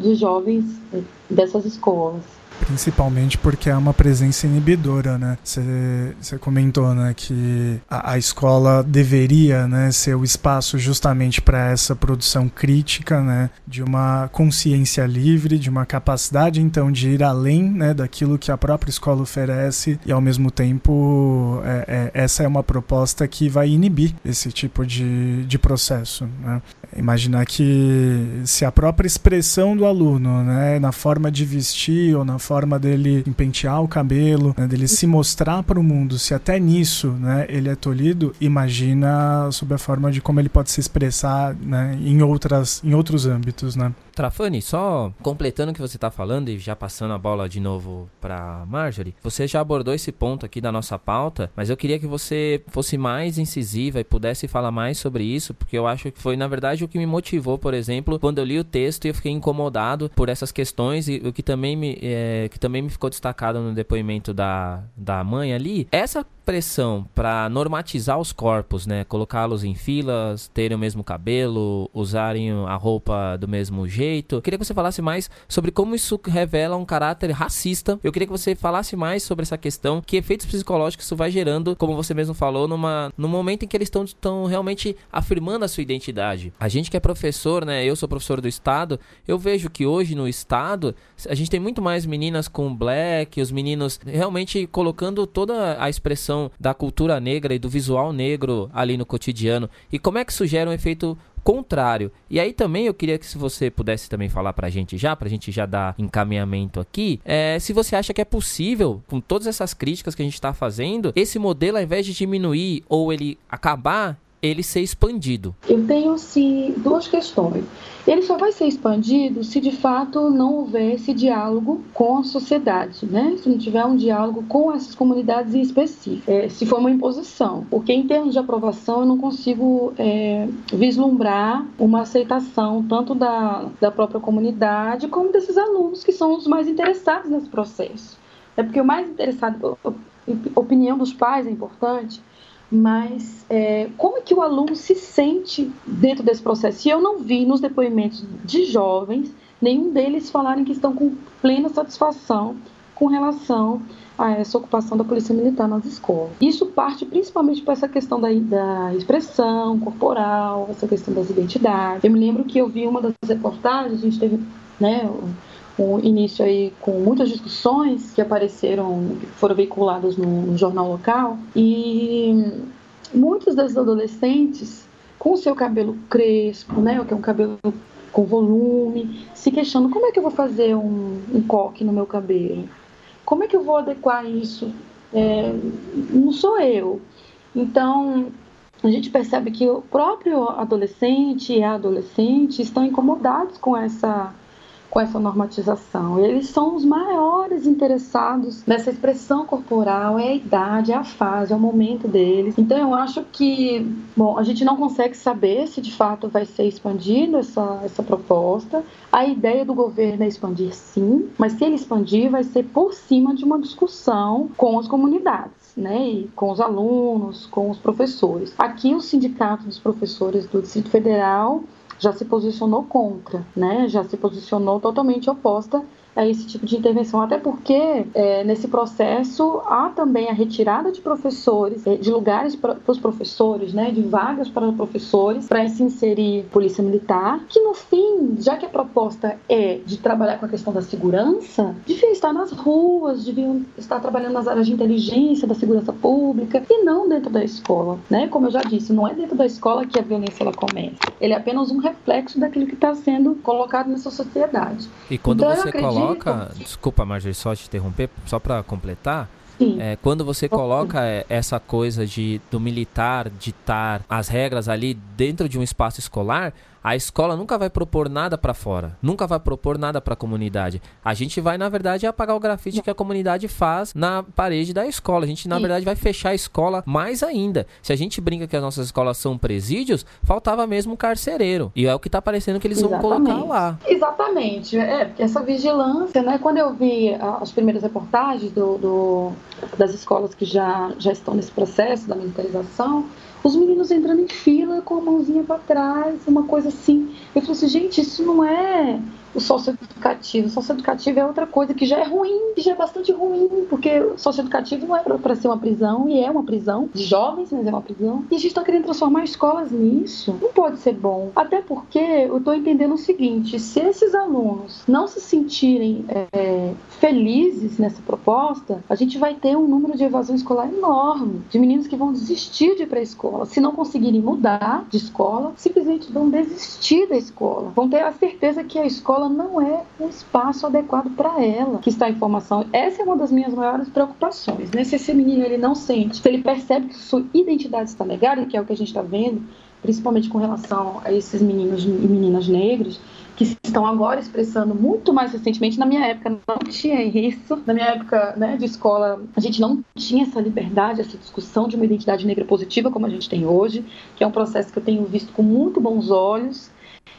de jovens dessas escolas. Principalmente porque é uma presença inibidora, né? Você comentou, né, que a, a, escola deveria, né, ser o espaço justamente para essa produção crítica, né, de uma consciência livre, de uma capacidade então de ir além, né, daquilo que a própria escola oferece e ao mesmo tempo é, é, essa é uma proposta que vai inibir esse tipo de, de processo, né? Imaginar que se a própria expressão do aluno, né, na forma de vestir ou na forma dele pentear o cabelo, né, dele se mostrar para o mundo, se até nisso, né, ele é tolhido, imagina sob a forma de como ele pode se expressar, né, em outras, em outros âmbitos, né? Trafani, só completando o que você está falando e já passando a bola de novo para Marjorie, você já abordou esse ponto aqui da nossa pauta, mas eu queria que você fosse mais incisiva e pudesse falar mais sobre isso, porque eu acho que foi na verdade o que me motivou, por exemplo, quando eu li o texto e eu fiquei incomodado por essas questões e o que também me, é, que também me ficou destacado no depoimento da, da mãe ali, essa pressão para normatizar os corpos, né? Colocá-los em filas, terem o mesmo cabelo, usarem a roupa do mesmo jeito. Eu queria que você falasse mais sobre como isso revela um caráter racista. Eu queria que você falasse mais sobre essa questão, que efeitos psicológicos isso vai gerando, como você mesmo falou, numa, no momento em que eles estão realmente afirmando a sua identidade. A gente que é professor, né? Eu sou professor do estado, eu vejo que hoje no estado a gente tem muito mais meninas com black, os meninos realmente colocando toda a expressão da cultura negra e do visual negro ali no cotidiano e como é que isso gera um efeito contrário. E aí também eu queria que se você pudesse também falar pra gente já, pra gente já dar encaminhamento aqui, é, se você acha que é possível, com todas essas críticas que a gente está fazendo, esse modelo ao invés de diminuir ou ele acabar, ele ser expandido? Eu tenho sim duas questões. Ele só vai ser expandido se de fato não houver esse diálogo com a sociedade, né? Se não tiver um diálogo com essas comunidades em específico, é, se for uma imposição, porque em termos de aprovação eu não consigo é, vislumbrar uma aceitação tanto da, da própria comunidade como desses alunos que são os mais interessados nesse processo. É porque o mais interessado, opinião dos pais é importante, mas é, como é que o aluno se sente dentro desse processo? E eu não vi nos depoimentos de jovens nenhum deles falarem que estão com plena satisfação com relação a essa ocupação da polícia militar nas escolas. Isso parte principalmente para essa questão da, da, expressão corporal, essa questão das identidades. Eu me lembro que eu vi uma das reportagens, a gente teve né, um início aí com muitas discussões que apareceram, foram veiculadas no, no jornal local, e muitos desses adolescentes com o seu cabelo crespo, né, que é um cabelo com volume, se questionando como é que eu vou fazer um, um coque no meu cabelo, como é que eu vou adequar isso, é, não sou eu. Então a gente percebe que o próprio adolescente e a adolescente estão incomodados com essa com essa normatização. Eles são os maiores interessados nessa expressão corporal, é a idade, é a fase, é o momento deles. Então eu acho que, bom, a gente não consegue saber se de fato vai ser expandida essa, essa proposta. A ideia do governo é expandir sim, mas se ele expandir, vai ser por cima de uma discussão com as comunidades. Né, e com os alunos, com os professores. Aqui, o Sindicato dos Professores do Distrito Federal já se posicionou contra, né? Já se posicionou totalmente oposta a esse tipo de intervenção, até porque é, nesse processo há também a retirada de professores, é, de lugares para os professores, né, de vagas para professores, para se inserir polícia militar, que no fim, já que a proposta é de trabalhar com a questão da segurança, devia estar nas ruas, deviam estar trabalhando nas áreas de inteligência, da segurança pública, e não dentro da escola, né? Como eu já disse, não é dentro da escola que a violência ela começa. Ele é apenas um reflexo daquilo que está sendo colocado nessa sociedade. E quando então, você coloca coloca. Desculpa, Marjorie, só te interromper, só para completar. É, quando você coloca é, essa coisa de do militar ditar as regras ali dentro de um espaço escolar, a escola nunca vai propor nada para fora, nunca vai propor nada para a comunidade. A gente vai, na verdade, apagar o grafite que a comunidade faz na parede da escola. A gente, na verdade, vai fechar a escola mais ainda. Se a gente brinca que as nossas escolas são presídios, faltava mesmo um carcereiro. E é o que está parecendo que eles Exatamente. vão colocar lá. Exatamente. É, porque essa vigilância, né? Quando eu vi as primeiras reportagens do, do das escolas que já, já estão nesse processo da militarização, os meninos entrando em fila com a mãozinha para trás, uma coisa assim. Eu falei assim, gente, isso não é o socioeducativo. O socioeducativo é outra coisa que já é ruim, que já é bastante ruim, porque o socioeducativo não é para ser uma prisão, e é uma prisão de jovens, mas é uma prisão. E a gente está querendo transformar escolas nisso. Não pode ser bom. Até porque eu estou entendendo o seguinte: se esses alunos não se sentirem é, felizes nessa proposta, a gente vai ter um número de evasão escolar enorme, de meninos que vão desistir de ir para a escola. Se não conseguirem mudar de escola, simplesmente vão desistir da escola. Vão ter a certeza que a escola não é um espaço adequado para ela, que está em formação. Essa é uma das minhas maiores preocupações, né? Se esse menino ele não sente, se ele percebe que sua identidade está negada, que é o que a gente está vendo, principalmente com relação a esses meninos e meninas negros, que estão agora expressando muito mais recentemente. Na minha época não tinha isso. Na minha época né, de escola, a gente não tinha essa liberdade, essa discussão de uma identidade negra positiva como a gente tem hoje, que é um processo que eu tenho visto com muito bons olhos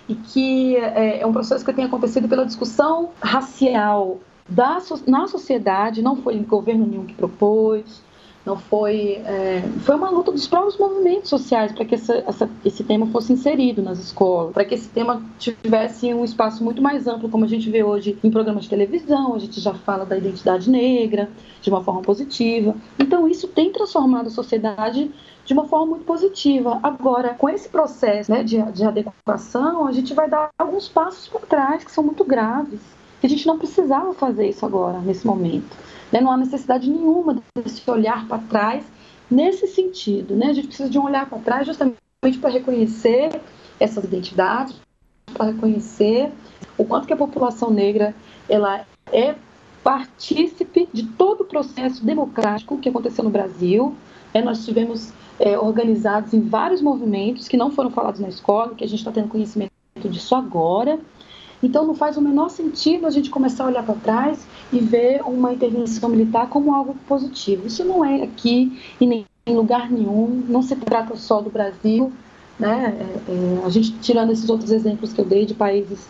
e que é, é um processo que tem acontecido pela discussão racial da, na sociedade, não foi governo nenhum que propôs, não foi é, foi uma luta dos próprios movimentos sociais para que essa, essa, esse tema fosse inserido nas escolas, para que esse tema tivesse um espaço muito mais amplo, como a gente vê hoje em programas de televisão, a gente já fala da identidade negra de uma forma positiva. Então isso tem transformado a sociedade de uma forma muito positiva. Agora, com esse processo né, de, de adequação, a gente vai dar alguns passos para trás que são muito graves. Que a gente não precisava fazer isso agora, nesse momento. Né? Não há necessidade nenhuma desse olhar para trás nesse sentido. Né? A gente precisa de um olhar para trás justamente para reconhecer essas identidades, para reconhecer o quanto que a população negra ela é partícipe de todo o processo democrático que aconteceu no Brasil. É, nós tivemos é, organizados em vários movimentos que não foram falados na escola, que a gente está tendo conhecimento disso agora. Então não faz o menor sentido a gente começar a olhar para trás e ver uma intervenção militar como algo positivo. Isso não é aqui em lugar nenhum, não se trata só do Brasil. Né? É, é, a gente, tirando esses outros exemplos que eu dei de países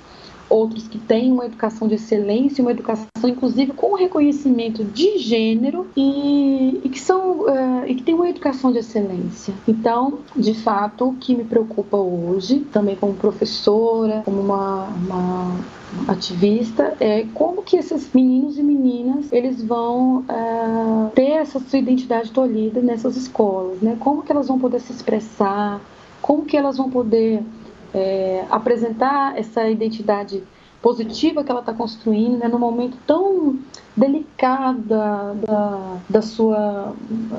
outros que têm uma educação de excelência, uma educação inclusive com reconhecimento de gênero e, e que são uh, e que tem uma educação de excelência. Então, de fato, o que me preocupa hoje, também como professora, como uma, uma ativista é como que esses meninos e meninas eles vão uh, ter essa sua identidade tolhida nessas escolas, né? Como que elas vão poder se expressar, como que elas vão poder é, apresentar essa identidade positiva que ela está construindo, né, momento tão delicado da, da, sua,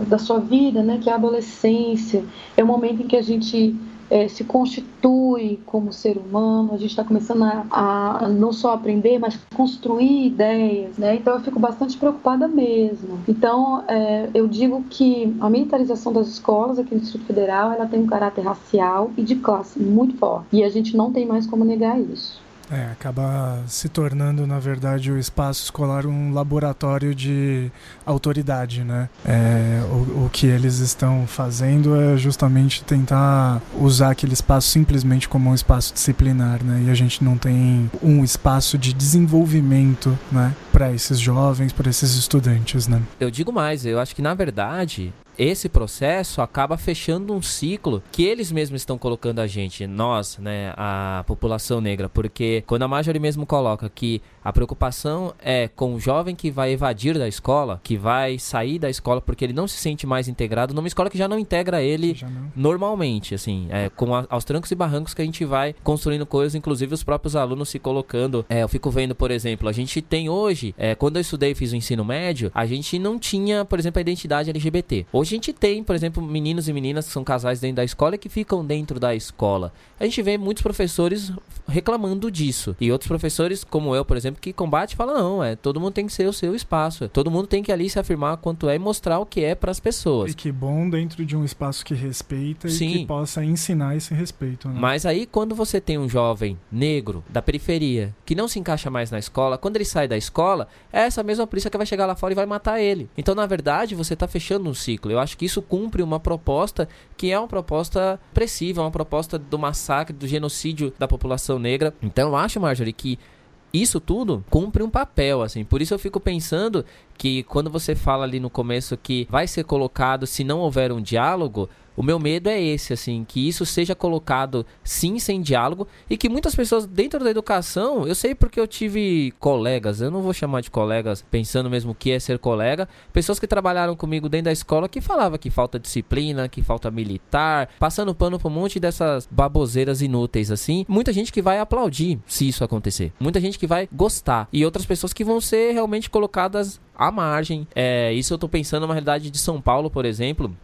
da sua vida, né, que é a adolescência. É o momento em que a gente é, se constitui como ser humano, a gente está começando a, a, não só aprender, mas construir ideias, né? Então eu fico bastante preocupada mesmo. Então é, eu digo que a militarização das escolas aqui no Distrito Federal, ela tem um caráter racial e de classe muito forte. E a gente não tem mais como negar isso. É, acaba se tornando, na verdade, o espaço escolar um laboratório de autoridade, né? É, o, o que eles estão fazendo é justamente tentar usar aquele espaço simplesmente como um espaço disciplinar, né? E a gente não tem um espaço de desenvolvimento, né? Para esses jovens, para esses estudantes, né? Eu digo mais, eu acho que na verdade esse processo acaba fechando um ciclo que eles mesmos estão colocando a gente, nós, né, a população negra, porque quando a Marjorie mesmo coloca que a preocupação é com o jovem que vai evadir da escola, que vai sair da escola porque ele não se sente mais integrado numa escola que já não integra ele normalmente, assim, é, com a, aos trancos e barrancos que a gente vai construindo coisas, inclusive os próprios alunos se colocando. É, eu fico vendo, por exemplo, a gente tem hoje, é, quando eu estudei e fiz o ensino médio, a gente não tinha, por exemplo, a identidade LGBT. Hoje a gente tem, por exemplo, meninos e meninas que são casais dentro da escola e que ficam dentro da escola. A gente vê muitos professores reclamando disso. E outros professores, como eu, por exemplo, que combate, falam: não, é, todo mundo tem que ser o seu espaço. Todo mundo tem que ali se afirmar quanto é e mostrar o que é para as pessoas. E que bom dentro de um espaço que respeita Sim. e que possa ensinar esse respeito. Né? Mas aí, quando você tem um jovem negro da periferia que não se encaixa mais na escola, quando ele sai da escola, é essa mesma polícia que vai chegar lá fora e vai matar ele. Então, na verdade, você está fechando um ciclo. Eu acho que isso cumpre uma proposta que é uma proposta pressiva, uma proposta do massacre, do genocídio da população negra. Então, eu acho, Marjorie, que isso tudo cumpre um papel, assim. Por isso eu fico pensando que quando você fala ali no começo que vai ser colocado, se não houver um diálogo, O meu medo é esse, assim, que isso seja colocado sim sem diálogo e que muitas pessoas dentro da educação, eu sei porque eu tive colegas, eu não vou chamar de colegas pensando mesmo o que é ser colega, pessoas que trabalharam comigo dentro da escola que falava que falta disciplina, que falta militar, passando pano pra um monte dessas baboseiras inúteis assim. Muita gente que vai aplaudir se isso acontecer. Muita gente que vai gostar e outras pessoas que vão ser realmente colocadas à margem. É, isso eu tô pensando numa realidade de São Paulo, por exemplo.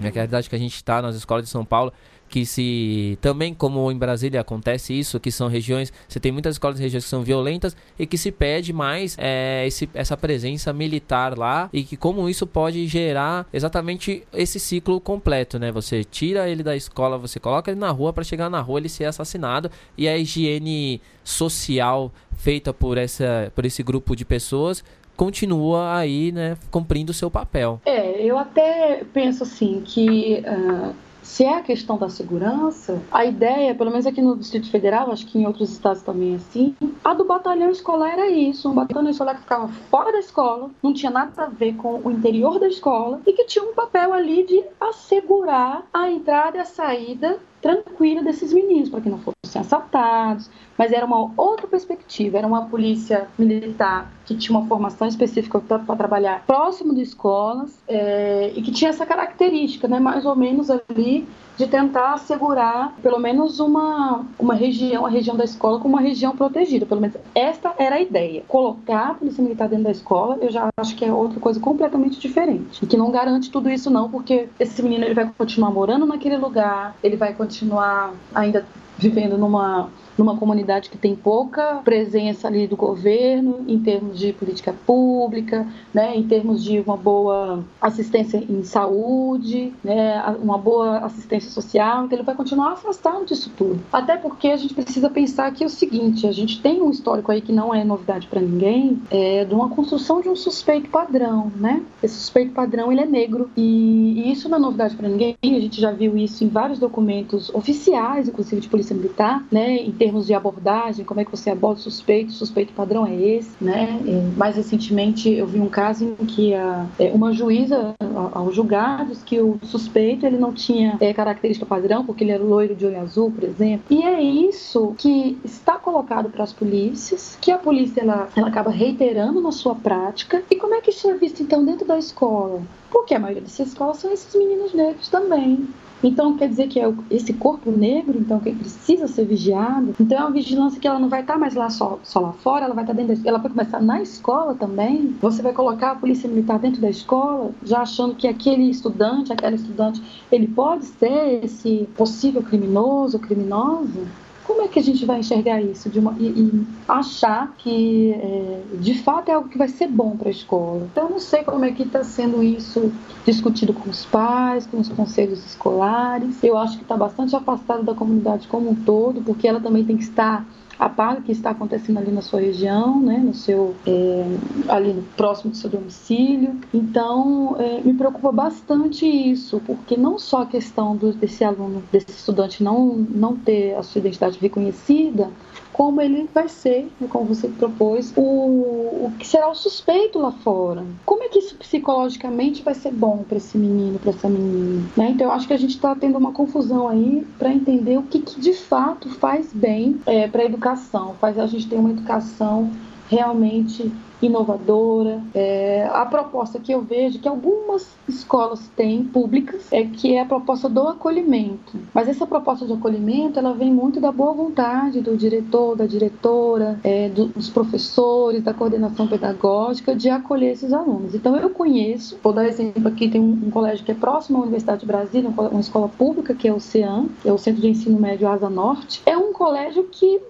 É a realidade que a gente está nas escolas de São Paulo, que se também como em Brasília acontece isso, que são regiões, você tem muitas escolas de regiões que são violentas e que se pede mais é, esse, essa presença militar lá e que como isso pode gerar exatamente esse ciclo completo, né? Você tira ele da escola, você coloca ele na rua para chegar na rua ele ser assassinado e a higiene social feita por essa por esse grupo de pessoas continua aí, né, cumprindo o seu papel. É, eu até penso assim que uh, se é a questão da segurança, a ideia, pelo menos aqui no Distrito Federal, acho que em outros estados também é assim, a do batalhão escolar era isso, um batalhão escolar que ficava fora da escola, não tinha nada a ver com o interior da escola e que tinha um papel ali de assegurar a entrada e a saída tranquila desses meninos, para que não fossem assaltados, mas era uma outra perspectiva, era uma polícia militar que tinha uma formação específica para trabalhar próximo de escolas é, e que tinha essa característica, né, mais ou menos ali de tentar assegurar pelo menos uma, uma região, a região da escola como uma região protegida. Pelo menos esta era a ideia. Colocar a polícia militar dentro da escola, eu já acho que é outra coisa completamente diferente. E que não garante tudo isso não, porque esse menino ele vai continuar morando naquele lugar, ele vai continuar ainda vivendo numa numa comunidade que tem pouca presença ali do governo em termos de política pública, né, em termos de uma boa assistência em saúde, né, uma boa assistência social, então ele vai continuar afastado disso tudo. Até porque a gente precisa pensar que é o seguinte, a gente tem um histórico aí que não é novidade para ninguém, é de uma construção de um suspeito padrão, né? Esse suspeito padrão ele é negro e, e isso não é novidade para ninguém. A gente já viu isso em vários documentos oficiais, inclusive de polícia militar, né? Em termos de abordagem, como é que você aborda o suspeito, o suspeito padrão é esse, né? E mais recentemente eu vi um caso em que a, é, uma juíza, aos julgados, que o suspeito ele não tinha é, característica padrão, porque ele era loiro de olho azul, por exemplo. E é isso que está colocado para as polícias, que a polícia ela, ela acaba reiterando na sua prática. E como é que isso é visto então dentro da escola? Porque a maioria dessas escolas são esses meninos negros também. Então quer dizer que é esse corpo negro, então que precisa ser vigiado. Então é uma vigilância que ela não vai estar mais lá só, só lá fora, ela vai estar dentro da, ela vai começar na escola também. Você vai colocar a polícia militar dentro da escola, já achando que aquele estudante, aquela estudante, ele pode ser esse possível criminoso criminosa. Como é que a gente vai enxergar isso uma, e, e, achar que é, de fato é algo que vai ser bom para a escola? Então, eu não sei como é que está sendo isso discutido com os pais, com os conselhos escolares. Eu acho que está bastante afastado da comunidade como um todo, porque ela também tem que estar a par do que está acontecendo ali na sua região, né, no seu é, ali no próximo do seu domicílio. Então, é, me preocupa bastante isso, porque não só a questão do, desse aluno, desse estudante não não ter a sua identidade reconhecida, como ele vai ser, né, como você propôs, o, o que será o suspeito lá fora. Como é que isso psicologicamente vai ser bom para esse menino, para essa menina? Né? Então eu acho que a gente está tendo uma confusão aí para entender o que, que, de fato faz bem é, para a educação, faz a gente ter uma educação realmente inovadora. É, a proposta que eu vejo que algumas escolas têm públicas é que é a proposta do acolhimento. Mas essa proposta de acolhimento ela vem muito da boa vontade do diretor, da diretora, é, do, dos professores, da coordenação pedagógica de acolher esses alunos. Então eu conheço, vou dar exemplo aqui, tem um, um colégio que é próximo à Universidade de Brasília, uma escola pública que é o CEAM, é o Centro de Ensino Médio Asa Norte. É um colégio que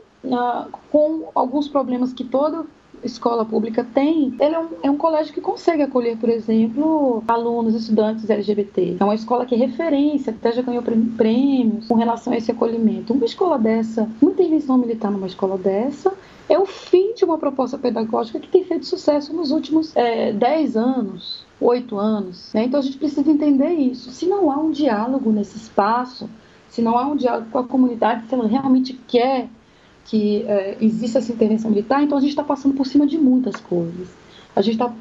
Com alguns problemas que todo escola pública tem, ele é um, é um colégio que consegue acolher, por exemplo, alunos, estudantes LGBT. É uma escola que é referência, até já ganhou prêmios com relação a esse acolhimento. Uma escola dessa, uma intervenção militar numa escola dessa, é o fim de uma proposta pedagógica que tem feito sucesso nos últimos é, 10 anos, 8 anos. Né? Então a gente precisa entender isso. Se não há um diálogo nesse espaço, se não há um diálogo com a comunidade, se ela realmente quer que é, existe essa intervenção militar, então a gente está passando por cima de muitas coisas. A gente está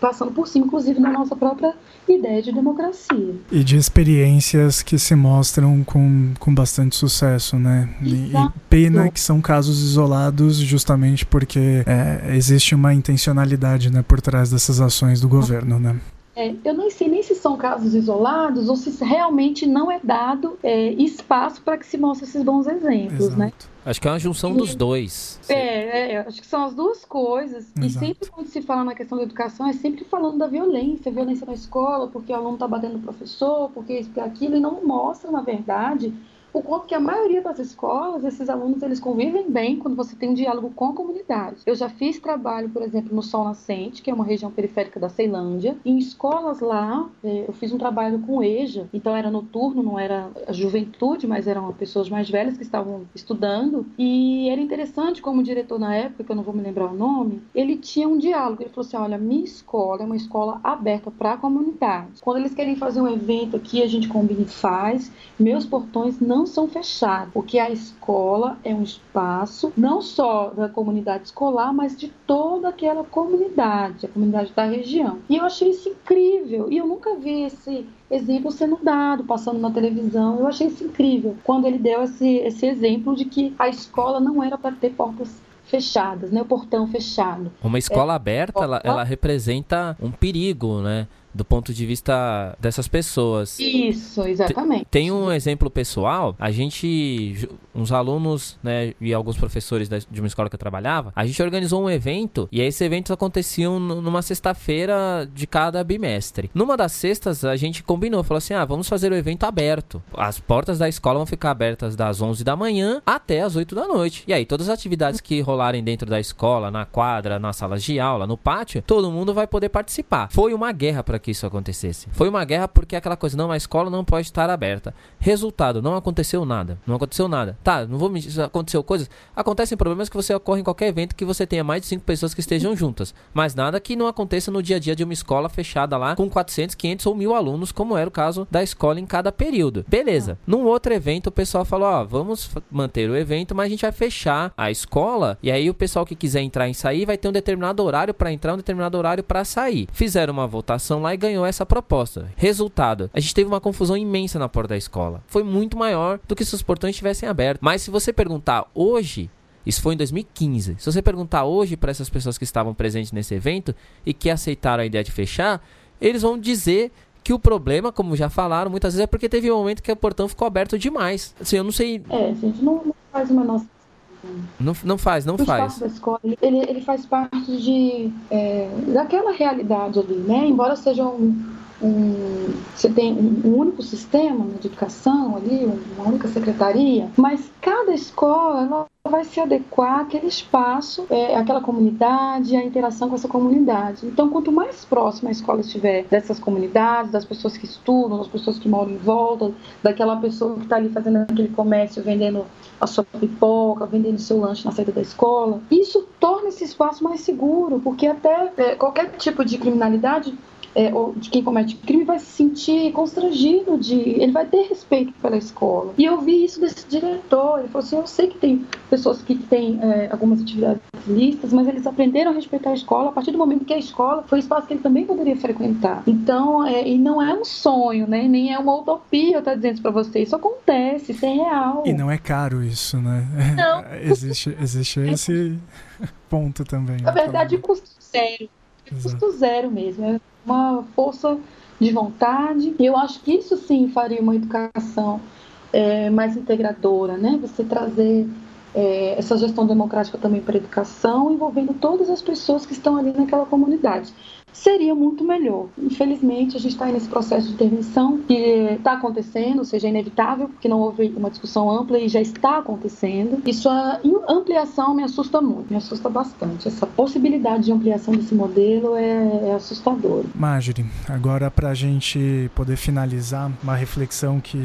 passando por cima, inclusive, na nossa própria ideia de democracia. E de experiências que se mostram com, com bastante sucesso, né? E, e pena que são casos isolados justamente porque é, existe uma intencionalidade né, por trás dessas ações do governo, né? É, eu não sei nem se são casos isolados ou se realmente não é dado é, espaço para que se mostre esses bons exemplos, né? Exato. né? Acho que é uma junção dos dois. É, é, acho que são as duas coisas. Exato. E sempre quando se fala na questão da educação, é sempre falando da violência, violência na escola, porque o aluno está batendo no professor, porque isso, porque aquilo, e não mostra, na verdade, o quanto que a maioria das escolas, esses alunos, eles convivem bem quando você tem um diálogo com a comunidade. Eu já fiz trabalho, por exemplo, no Sol Nascente, que é uma região periférica da Ceilândia. Em escolas lá, é, eu fiz um trabalho com EJA, então era noturno, não era a juventude, mas eram pessoas mais velhas que estavam estudando. E era interessante como o diretor na época, que eu não vou me lembrar o nome, ele tinha um diálogo. Ele falou assim: olha, minha escola é uma escola aberta para a comunidade. Quando eles querem fazer um evento aqui, a gente combina e faz. Meus portões não são fechados, porque a escola é um espaço não só da comunidade escolar, mas de toda aquela comunidade, a comunidade da região. E eu achei isso incrível, e eu nunca vi esse exemplo sendo dado, passando na televisão. Eu achei isso incrível, quando ele deu esse, esse exemplo de que a escola não era para ter portas fechadas, né? O portão fechado. Uma escola é, aberta, ela, ela representa um perigo, né? Do ponto de vista dessas pessoas. Isso, exatamente. Tem um exemplo pessoal, a gente, uns alunos, né, e alguns professores de uma escola que eu trabalhava, a gente organizou um evento e esses eventos aconteciam numa sexta-feira de cada bimestre. Numa das sextas, a gente combinou, falou assim: "Ah, vamos fazer o evento aberto. As portas da escola vão ficar abertas das 11 da manhã até as 8 da noite. E aí todas as atividades que rolarem dentro da escola, na quadra, nas salas de aula, no pátio, todo mundo vai poder participar. Foi uma guerra para que isso acontecesse. Foi uma guerra porque aquela coisa, não, a escola não pode estar aberta. Resultado, não aconteceu nada. Não aconteceu nada. Tá, não vou mentir, aconteceu coisas. Acontecem problemas que você ocorre em qualquer evento que você tenha mais de cinco pessoas que estejam juntas. Mas nada que não aconteça no dia a dia de uma escola fechada lá com 400, 500 ou mil alunos, como era o caso da escola em cada período. Beleza. Num outro evento, o pessoal falou: ó, vamos manter o evento, mas a gente vai fechar a escola. E aí o pessoal que quiser entrar e sair vai ter um determinado horário para entrar, um determinado horário para sair. Fizeram uma votação lá e ganhou essa proposta. Resultado: a gente teve uma confusão imensa na porta da escola. Foi muito maior do que se os portões tivessem aberto. Mas se você perguntar hoje, isso foi em 2015. Se você perguntar hoje para essas pessoas que estavam presentes nesse evento e que aceitaram a ideia de fechar, eles vão dizer que o problema, como já falaram, muitas vezes é porque teve um momento que o portão ficou aberto demais. Assim, eu não sei. É, gente, não, não faz uma nossa não, não faz, não o faz. da escola, ele, ele faz parte de, é, daquela realidade ali, né? Embora seja um, um, você tem um único sistema de educação ali, uma única secretaria, mas cada escola vai se adequar àquele espaço, é, àquela comunidade, à interação com essa comunidade. Então, quanto mais próxima a escola estiver dessas comunidades, das pessoas que estudam, das pessoas que moram em volta, daquela pessoa que está ali fazendo aquele comércio, vendendo a sua pipoca, vendendo seu lanche na saída da escola, isso torna esse espaço mais seguro, porque até é, qualquer tipo de criminalidade é, ou de quem comete crime vai se sentir constrangido de. Ele vai ter respeito pela escola. E eu vi isso desse diretor. Ele falou assim: eu sei que tem pessoas que têm é, algumas atividades listas, mas eles aprenderam a respeitar a escola a partir do momento que a escola foi o espaço que ele também poderia frequentar. Então, é, e não é um sonho, né? Nem é uma utopia, eu estou dizendo isso para você. Isso acontece, isso é real. E não é caro isso, né? Não. existe, existe esse ponto também. Na verdade, custo zero. Custo zero mesmo. É uma força de vontade. E eu acho que isso sim faria uma educação é, mais integradora, né? Você trazer é, essa gestão democrática também para a educação, envolvendo todas as pessoas que estão ali naquela comunidade seria muito melhor. Infelizmente, a gente está nesse processo de intervenção que está acontecendo, ou seja, é inevitável, porque não houve uma discussão ampla e já está acontecendo. E sua ampliação me assusta muito, me assusta bastante. Essa possibilidade de ampliação desse modelo é, é assustadora. Marjorie, agora para a gente poder finalizar uma reflexão que,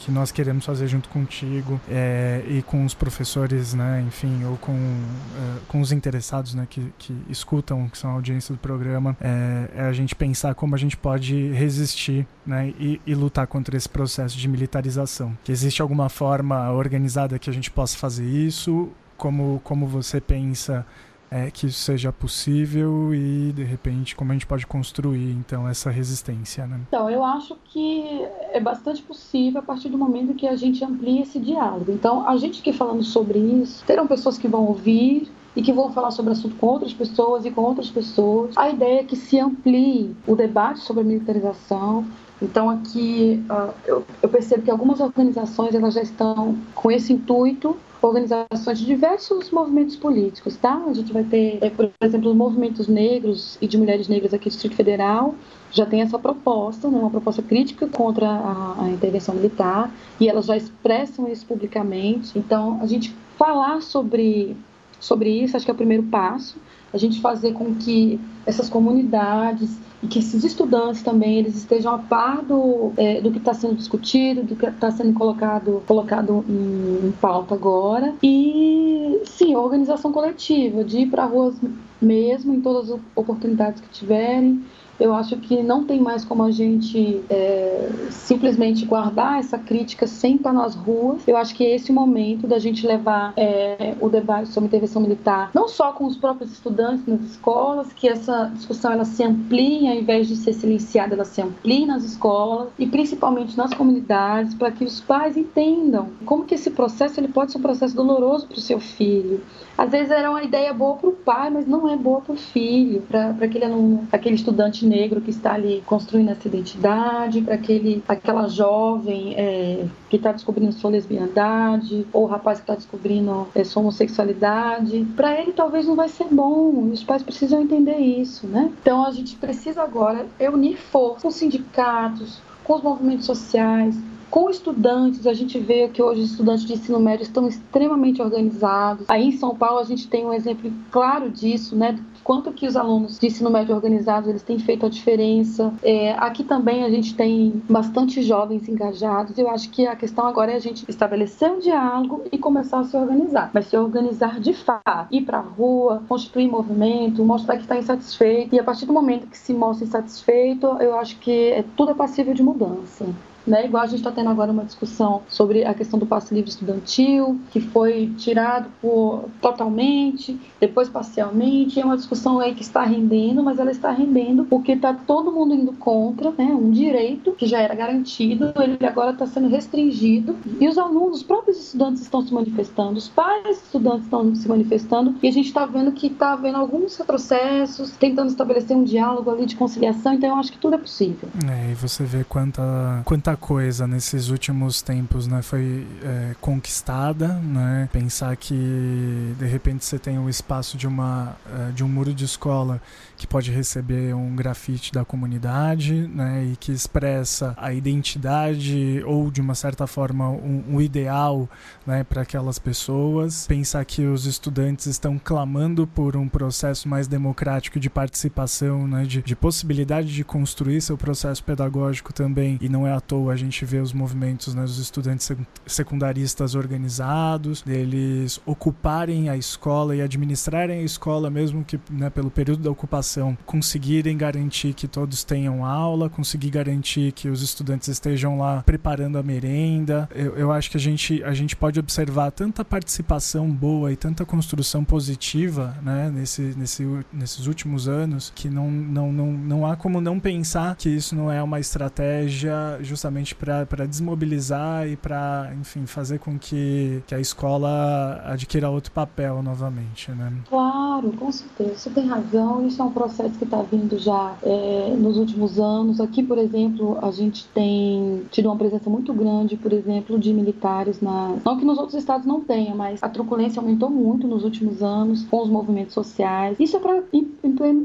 que nós queremos fazer junto contigo é, e com os professores, né, enfim, ou com, é, com os interessados né, que, que escutam, que são a audiência do programa, é, é, a gente pensar como a gente pode resistir né, e, e, lutar contra esse processo de militarização. Que existe alguma forma organizada que a gente possa fazer isso? Como, como você pensa é, que isso seja possível e de repente como a gente pode construir então essa resistência, né? Então, eu acho que é bastante possível a partir do momento que a gente amplia esse diálogo. Então, a gente aqui falando sobre isso, terão pessoas que vão ouvir, e que vão falar sobre o assunto com outras pessoas e com outras pessoas. A ideia é que se amplie o debate sobre a militarização. Então aqui eu, percebo que algumas organizações elas já estão com esse intuito organizações de diversos movimentos políticos, tá? A gente vai ter, é, por exemplo, os movimentos negros e de mulheres negras aqui do Distrito Federal, já tem essa proposta, né, uma proposta crítica contra a, intervenção militar, e elas já expressam isso publicamente. Então, a gente falar sobre, sobre isso, acho que é o primeiro passo, a gente fazer com que essas comunidades e que esses estudantes também eles estejam a par do, é, do que está sendo discutido, do que está sendo colocado, colocado em, em, pauta agora. E sim, organização coletiva, de ir para ruas mesmo, em todas as oportunidades que tiverem, eu acho que não tem mais como a gente é, simplesmente guardar essa crítica sem estar nas ruas. Eu acho que é esse o momento da gente levar é, o debate sobre intervenção militar, não só com os próprios estudantes nas escolas, que essa discussão ela se amplie, ao invés de ser silenciada, ela se amplie nas escolas e principalmente nas comunidades, para que os pais entendam como que esse processo ele pode ser um processo doloroso para o seu filho. Às vezes era uma ideia boa para o pai, mas não é boa para o filho, para aquele aluno, aquele estudante negro que está ali construindo essa identidade, para aquele, aquela jovem é, que está descobrindo sua lesbianidade, ou o rapaz que está descobrindo é, sua homossexualidade. Para ele talvez não vai ser bom, e os pais precisam entender isso, né? Então a gente precisa agora unir forças com os sindicatos, com os movimentos sociais, com estudantes, a gente vê que hoje estudantes de ensino médio estão extremamente organizados. Aí em São Paulo a gente tem um exemplo claro disso, né? Quanto que os alunos de ensino médio organizados eles têm feito a diferença. É, aqui também a gente tem bastante jovens engajados. Eu acho que a questão agora é a gente estabelecer um diálogo e começar a se organizar. Mas se organizar de fato, ir para a rua, construir movimento, mostrar que está insatisfeito. E a partir do momento que se mostra insatisfeito, eu acho que é, tudo é passível de mudança. Né? Igual a gente está tendo agora uma discussão sobre a questão do passe livre estudantil, que foi tirado por, totalmente, depois parcialmente. É uma aí que está rendendo, mas ela está rendendo porque está todo mundo indo contra né? um direito que já era garantido, ele agora está sendo restringido. E os alunos, os próprios estudantes estão se manifestando, os pais estudantes estão se manifestando, e a gente está vendo que está havendo alguns retrocessos, tentando estabelecer um diálogo ali de conciliação. Então eu acho que tudo é possível. É, e você vê quanta, quanta coisa nesses últimos tempos, né? Foi é, conquistada, né? Pensar que de repente você tem o espaço de uma é, de um muro de escola que pode receber um grafite da comunidade, né? E que expressa a identidade ou de uma certa forma um, um ideal, né? Para aquelas pessoas. Pensar que os estudantes estão clamando por um processo mais democrático de participação, né? De, de possibilidade de construir seu processo pedagógico também e não é à toa a gente vê os movimentos né, dos estudantes secundaristas organizados, deles ocuparem a escola e administrarem a escola, mesmo que né, pelo período da ocupação, conseguirem garantir que todos tenham aula, conseguir garantir que os estudantes estejam lá preparando a merenda. Eu, eu acho que a gente, a gente pode observar tanta participação boa e tanta construção positiva né, nesse, nesse, nesses últimos anos que não, não, não, não há como não pensar que isso não é uma estratégia justamente para desmobilizar e para, enfim, fazer com que, que a escola adquira outro papel novamente, né? Claro, com certeza. Você tem razão. Isso é um processo que está vindo já é, nos últimos anos. Aqui, por exemplo, a gente tem tido uma presença muito grande, por exemplo, de militares na. Não que nos outros estados não tenha, mas a truculência aumentou muito nos últimos anos com os movimentos sociais. Isso é para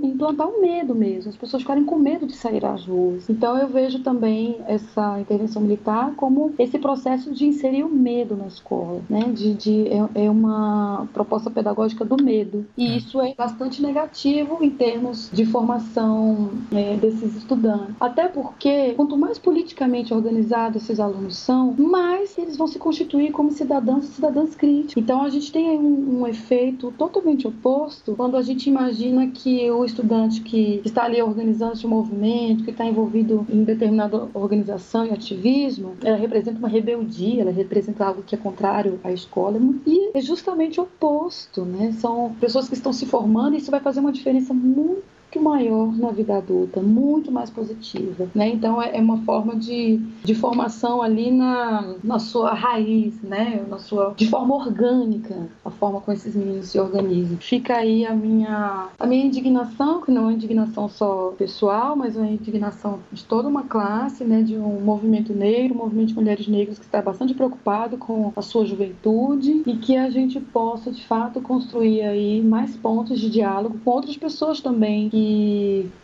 implantar o um medo mesmo. As pessoas ficarem com medo de sair às ruas. Então eu vejo também essa intervenção militar como esse processo de inserir o medo na escola, né? De, de é, é uma proposta pedagógica do medo e é. isso é bastante negativo em termos de formação é, desses estudantes. Até porque, quanto mais politicamente organizados esses alunos são, mais eles vão se constituir como cidadãos e cidadãs críticos. Então a gente tem um, um efeito totalmente oposto quando a gente imagina que o estudante que está ali organizando esse movimento, que está envolvido em determinada organização e ativismo, ela representa uma rebeldia, ela representa algo que é contrário à escola. E é justamente o oposto, né? São pessoas que estão se formando e isso vai fazer uma diferença muito muito maior na vida adulta, muito mais positiva, né? Então é, é uma forma de, de formação ali na, na sua raiz, né? Na sua, de forma orgânica, a forma como esses meninos se organizam. Fica aí a minha, a minha indignação, que não é uma indignação só pessoal, mas uma indignação de toda uma classe, né? De um movimento negro, um movimento de mulheres negras que está bastante preocupado com a sua juventude e que a gente possa, de fato, construir aí mais pontos de diálogo com outras pessoas também que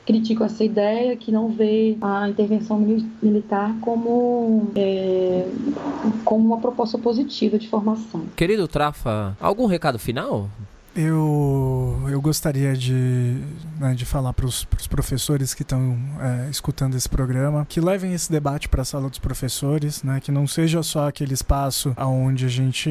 criticam essa ideia, que não vê a intervenção militar como, é, como uma proposta positiva de formação. Querido Trafa, algum recado final? Eu, eu gostaria de, né, de falar para os professores que estão é, escutando esse programa que levem esse debate para a sala dos professores, né, que não seja só aquele espaço onde a gente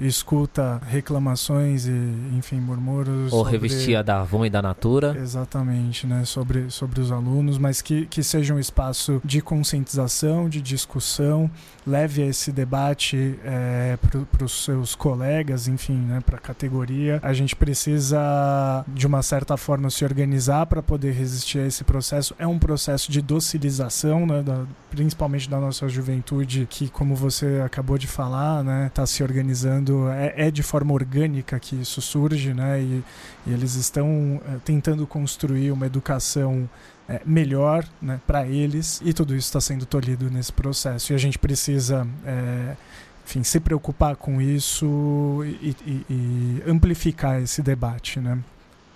escuta reclamações e, enfim, murmúrios. Ou sobre... revestia da Avon e da Natura. Exatamente, né, sobre, sobre os alunos, mas que, que seja um espaço de conscientização, de discussão, leve esse debate é, para os seus colegas, enfim, né, para a categoria. A gente precisa, de uma certa forma, se organizar para poder resistir a esse processo. É um processo de docilização, né, da, principalmente da nossa juventude, que, como você acabou de falar, né, está se organizando. É, é, de forma orgânica que isso surge, né, e, e eles estão é, tentando construir uma educação é, melhor né, para eles e tudo isso está sendo tolhido nesse processo e a gente precisa é, enfim, se preocupar com isso e, e, e, amplificar esse debate, né?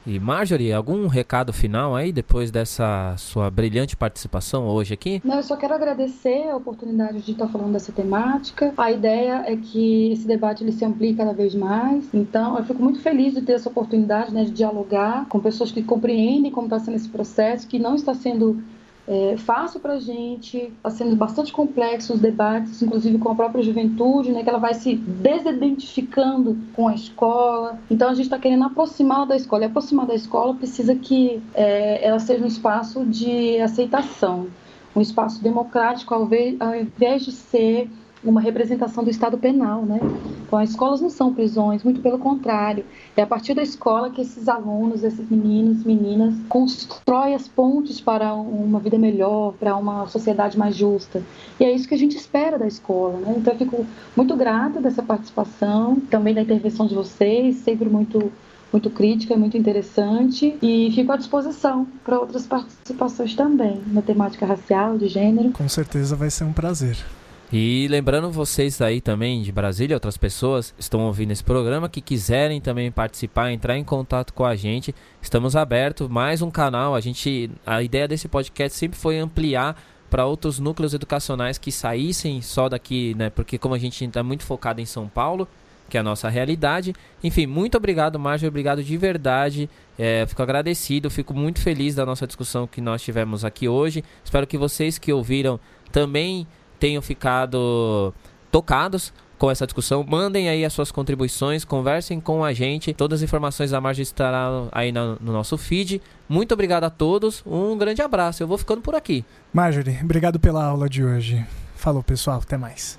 E Marjorie, algum recado final aí depois dessa sua brilhante participação hoje aqui? Não, eu só quero agradecer a oportunidade de estar falando dessa temática. A ideia é que esse debate ele se amplie cada vez mais. Então, eu fico muito feliz de ter essa oportunidade né, de dialogar com pessoas que compreendem como está sendo esse processo, que não está sendo é, fácil para a gente, está sendo bastante complexo os debates, inclusive com a própria juventude, né, que ela vai se desidentificando com a escola. Então a gente está querendo aproximar da escola. E aproximar da escola precisa que é, ela seja um espaço de aceitação, um espaço democrático, ao invés de ser uma representação do Estado penal, né? Então, as escolas não são prisões, muito pelo contrário. É a partir da escola que esses alunos, esses meninos, meninas, constroem as pontes para uma vida melhor, para uma sociedade mais justa. E é isso que a gente espera da escola, né? Então, eu fico muito grata dessa participação, também da intervenção de vocês, sempre muito muito crítica, muito interessante e fico à disposição para outras participações também, na temática racial, de gênero. Com certeza vai ser um prazer. E lembrando vocês aí também de Brasília, outras pessoas estão ouvindo esse programa que quiserem também participar, entrar em contato com a gente, estamos abertos. Mais um canal. A gente, a ideia desse podcast sempre foi ampliar para outros núcleos educacionais que saíssem só daqui, né? Porque como a gente está muito focado em São Paulo, que é a nossa realidade. Enfim, muito obrigado, Márcio, obrigado de verdade. É, fico agradecido, fico muito feliz da nossa discussão que nós tivemos aqui hoje. Espero que vocês que ouviram também tenham ficado tocados com essa discussão. Mandem aí as suas contribuições, conversem com a gente. Todas as informações da Margem estarão aí no, no nosso feed. Muito obrigado a todos. Um grande abraço. Eu vou ficando por aqui. Marjorie, obrigado pela aula de hoje. Falou, pessoal. Até mais.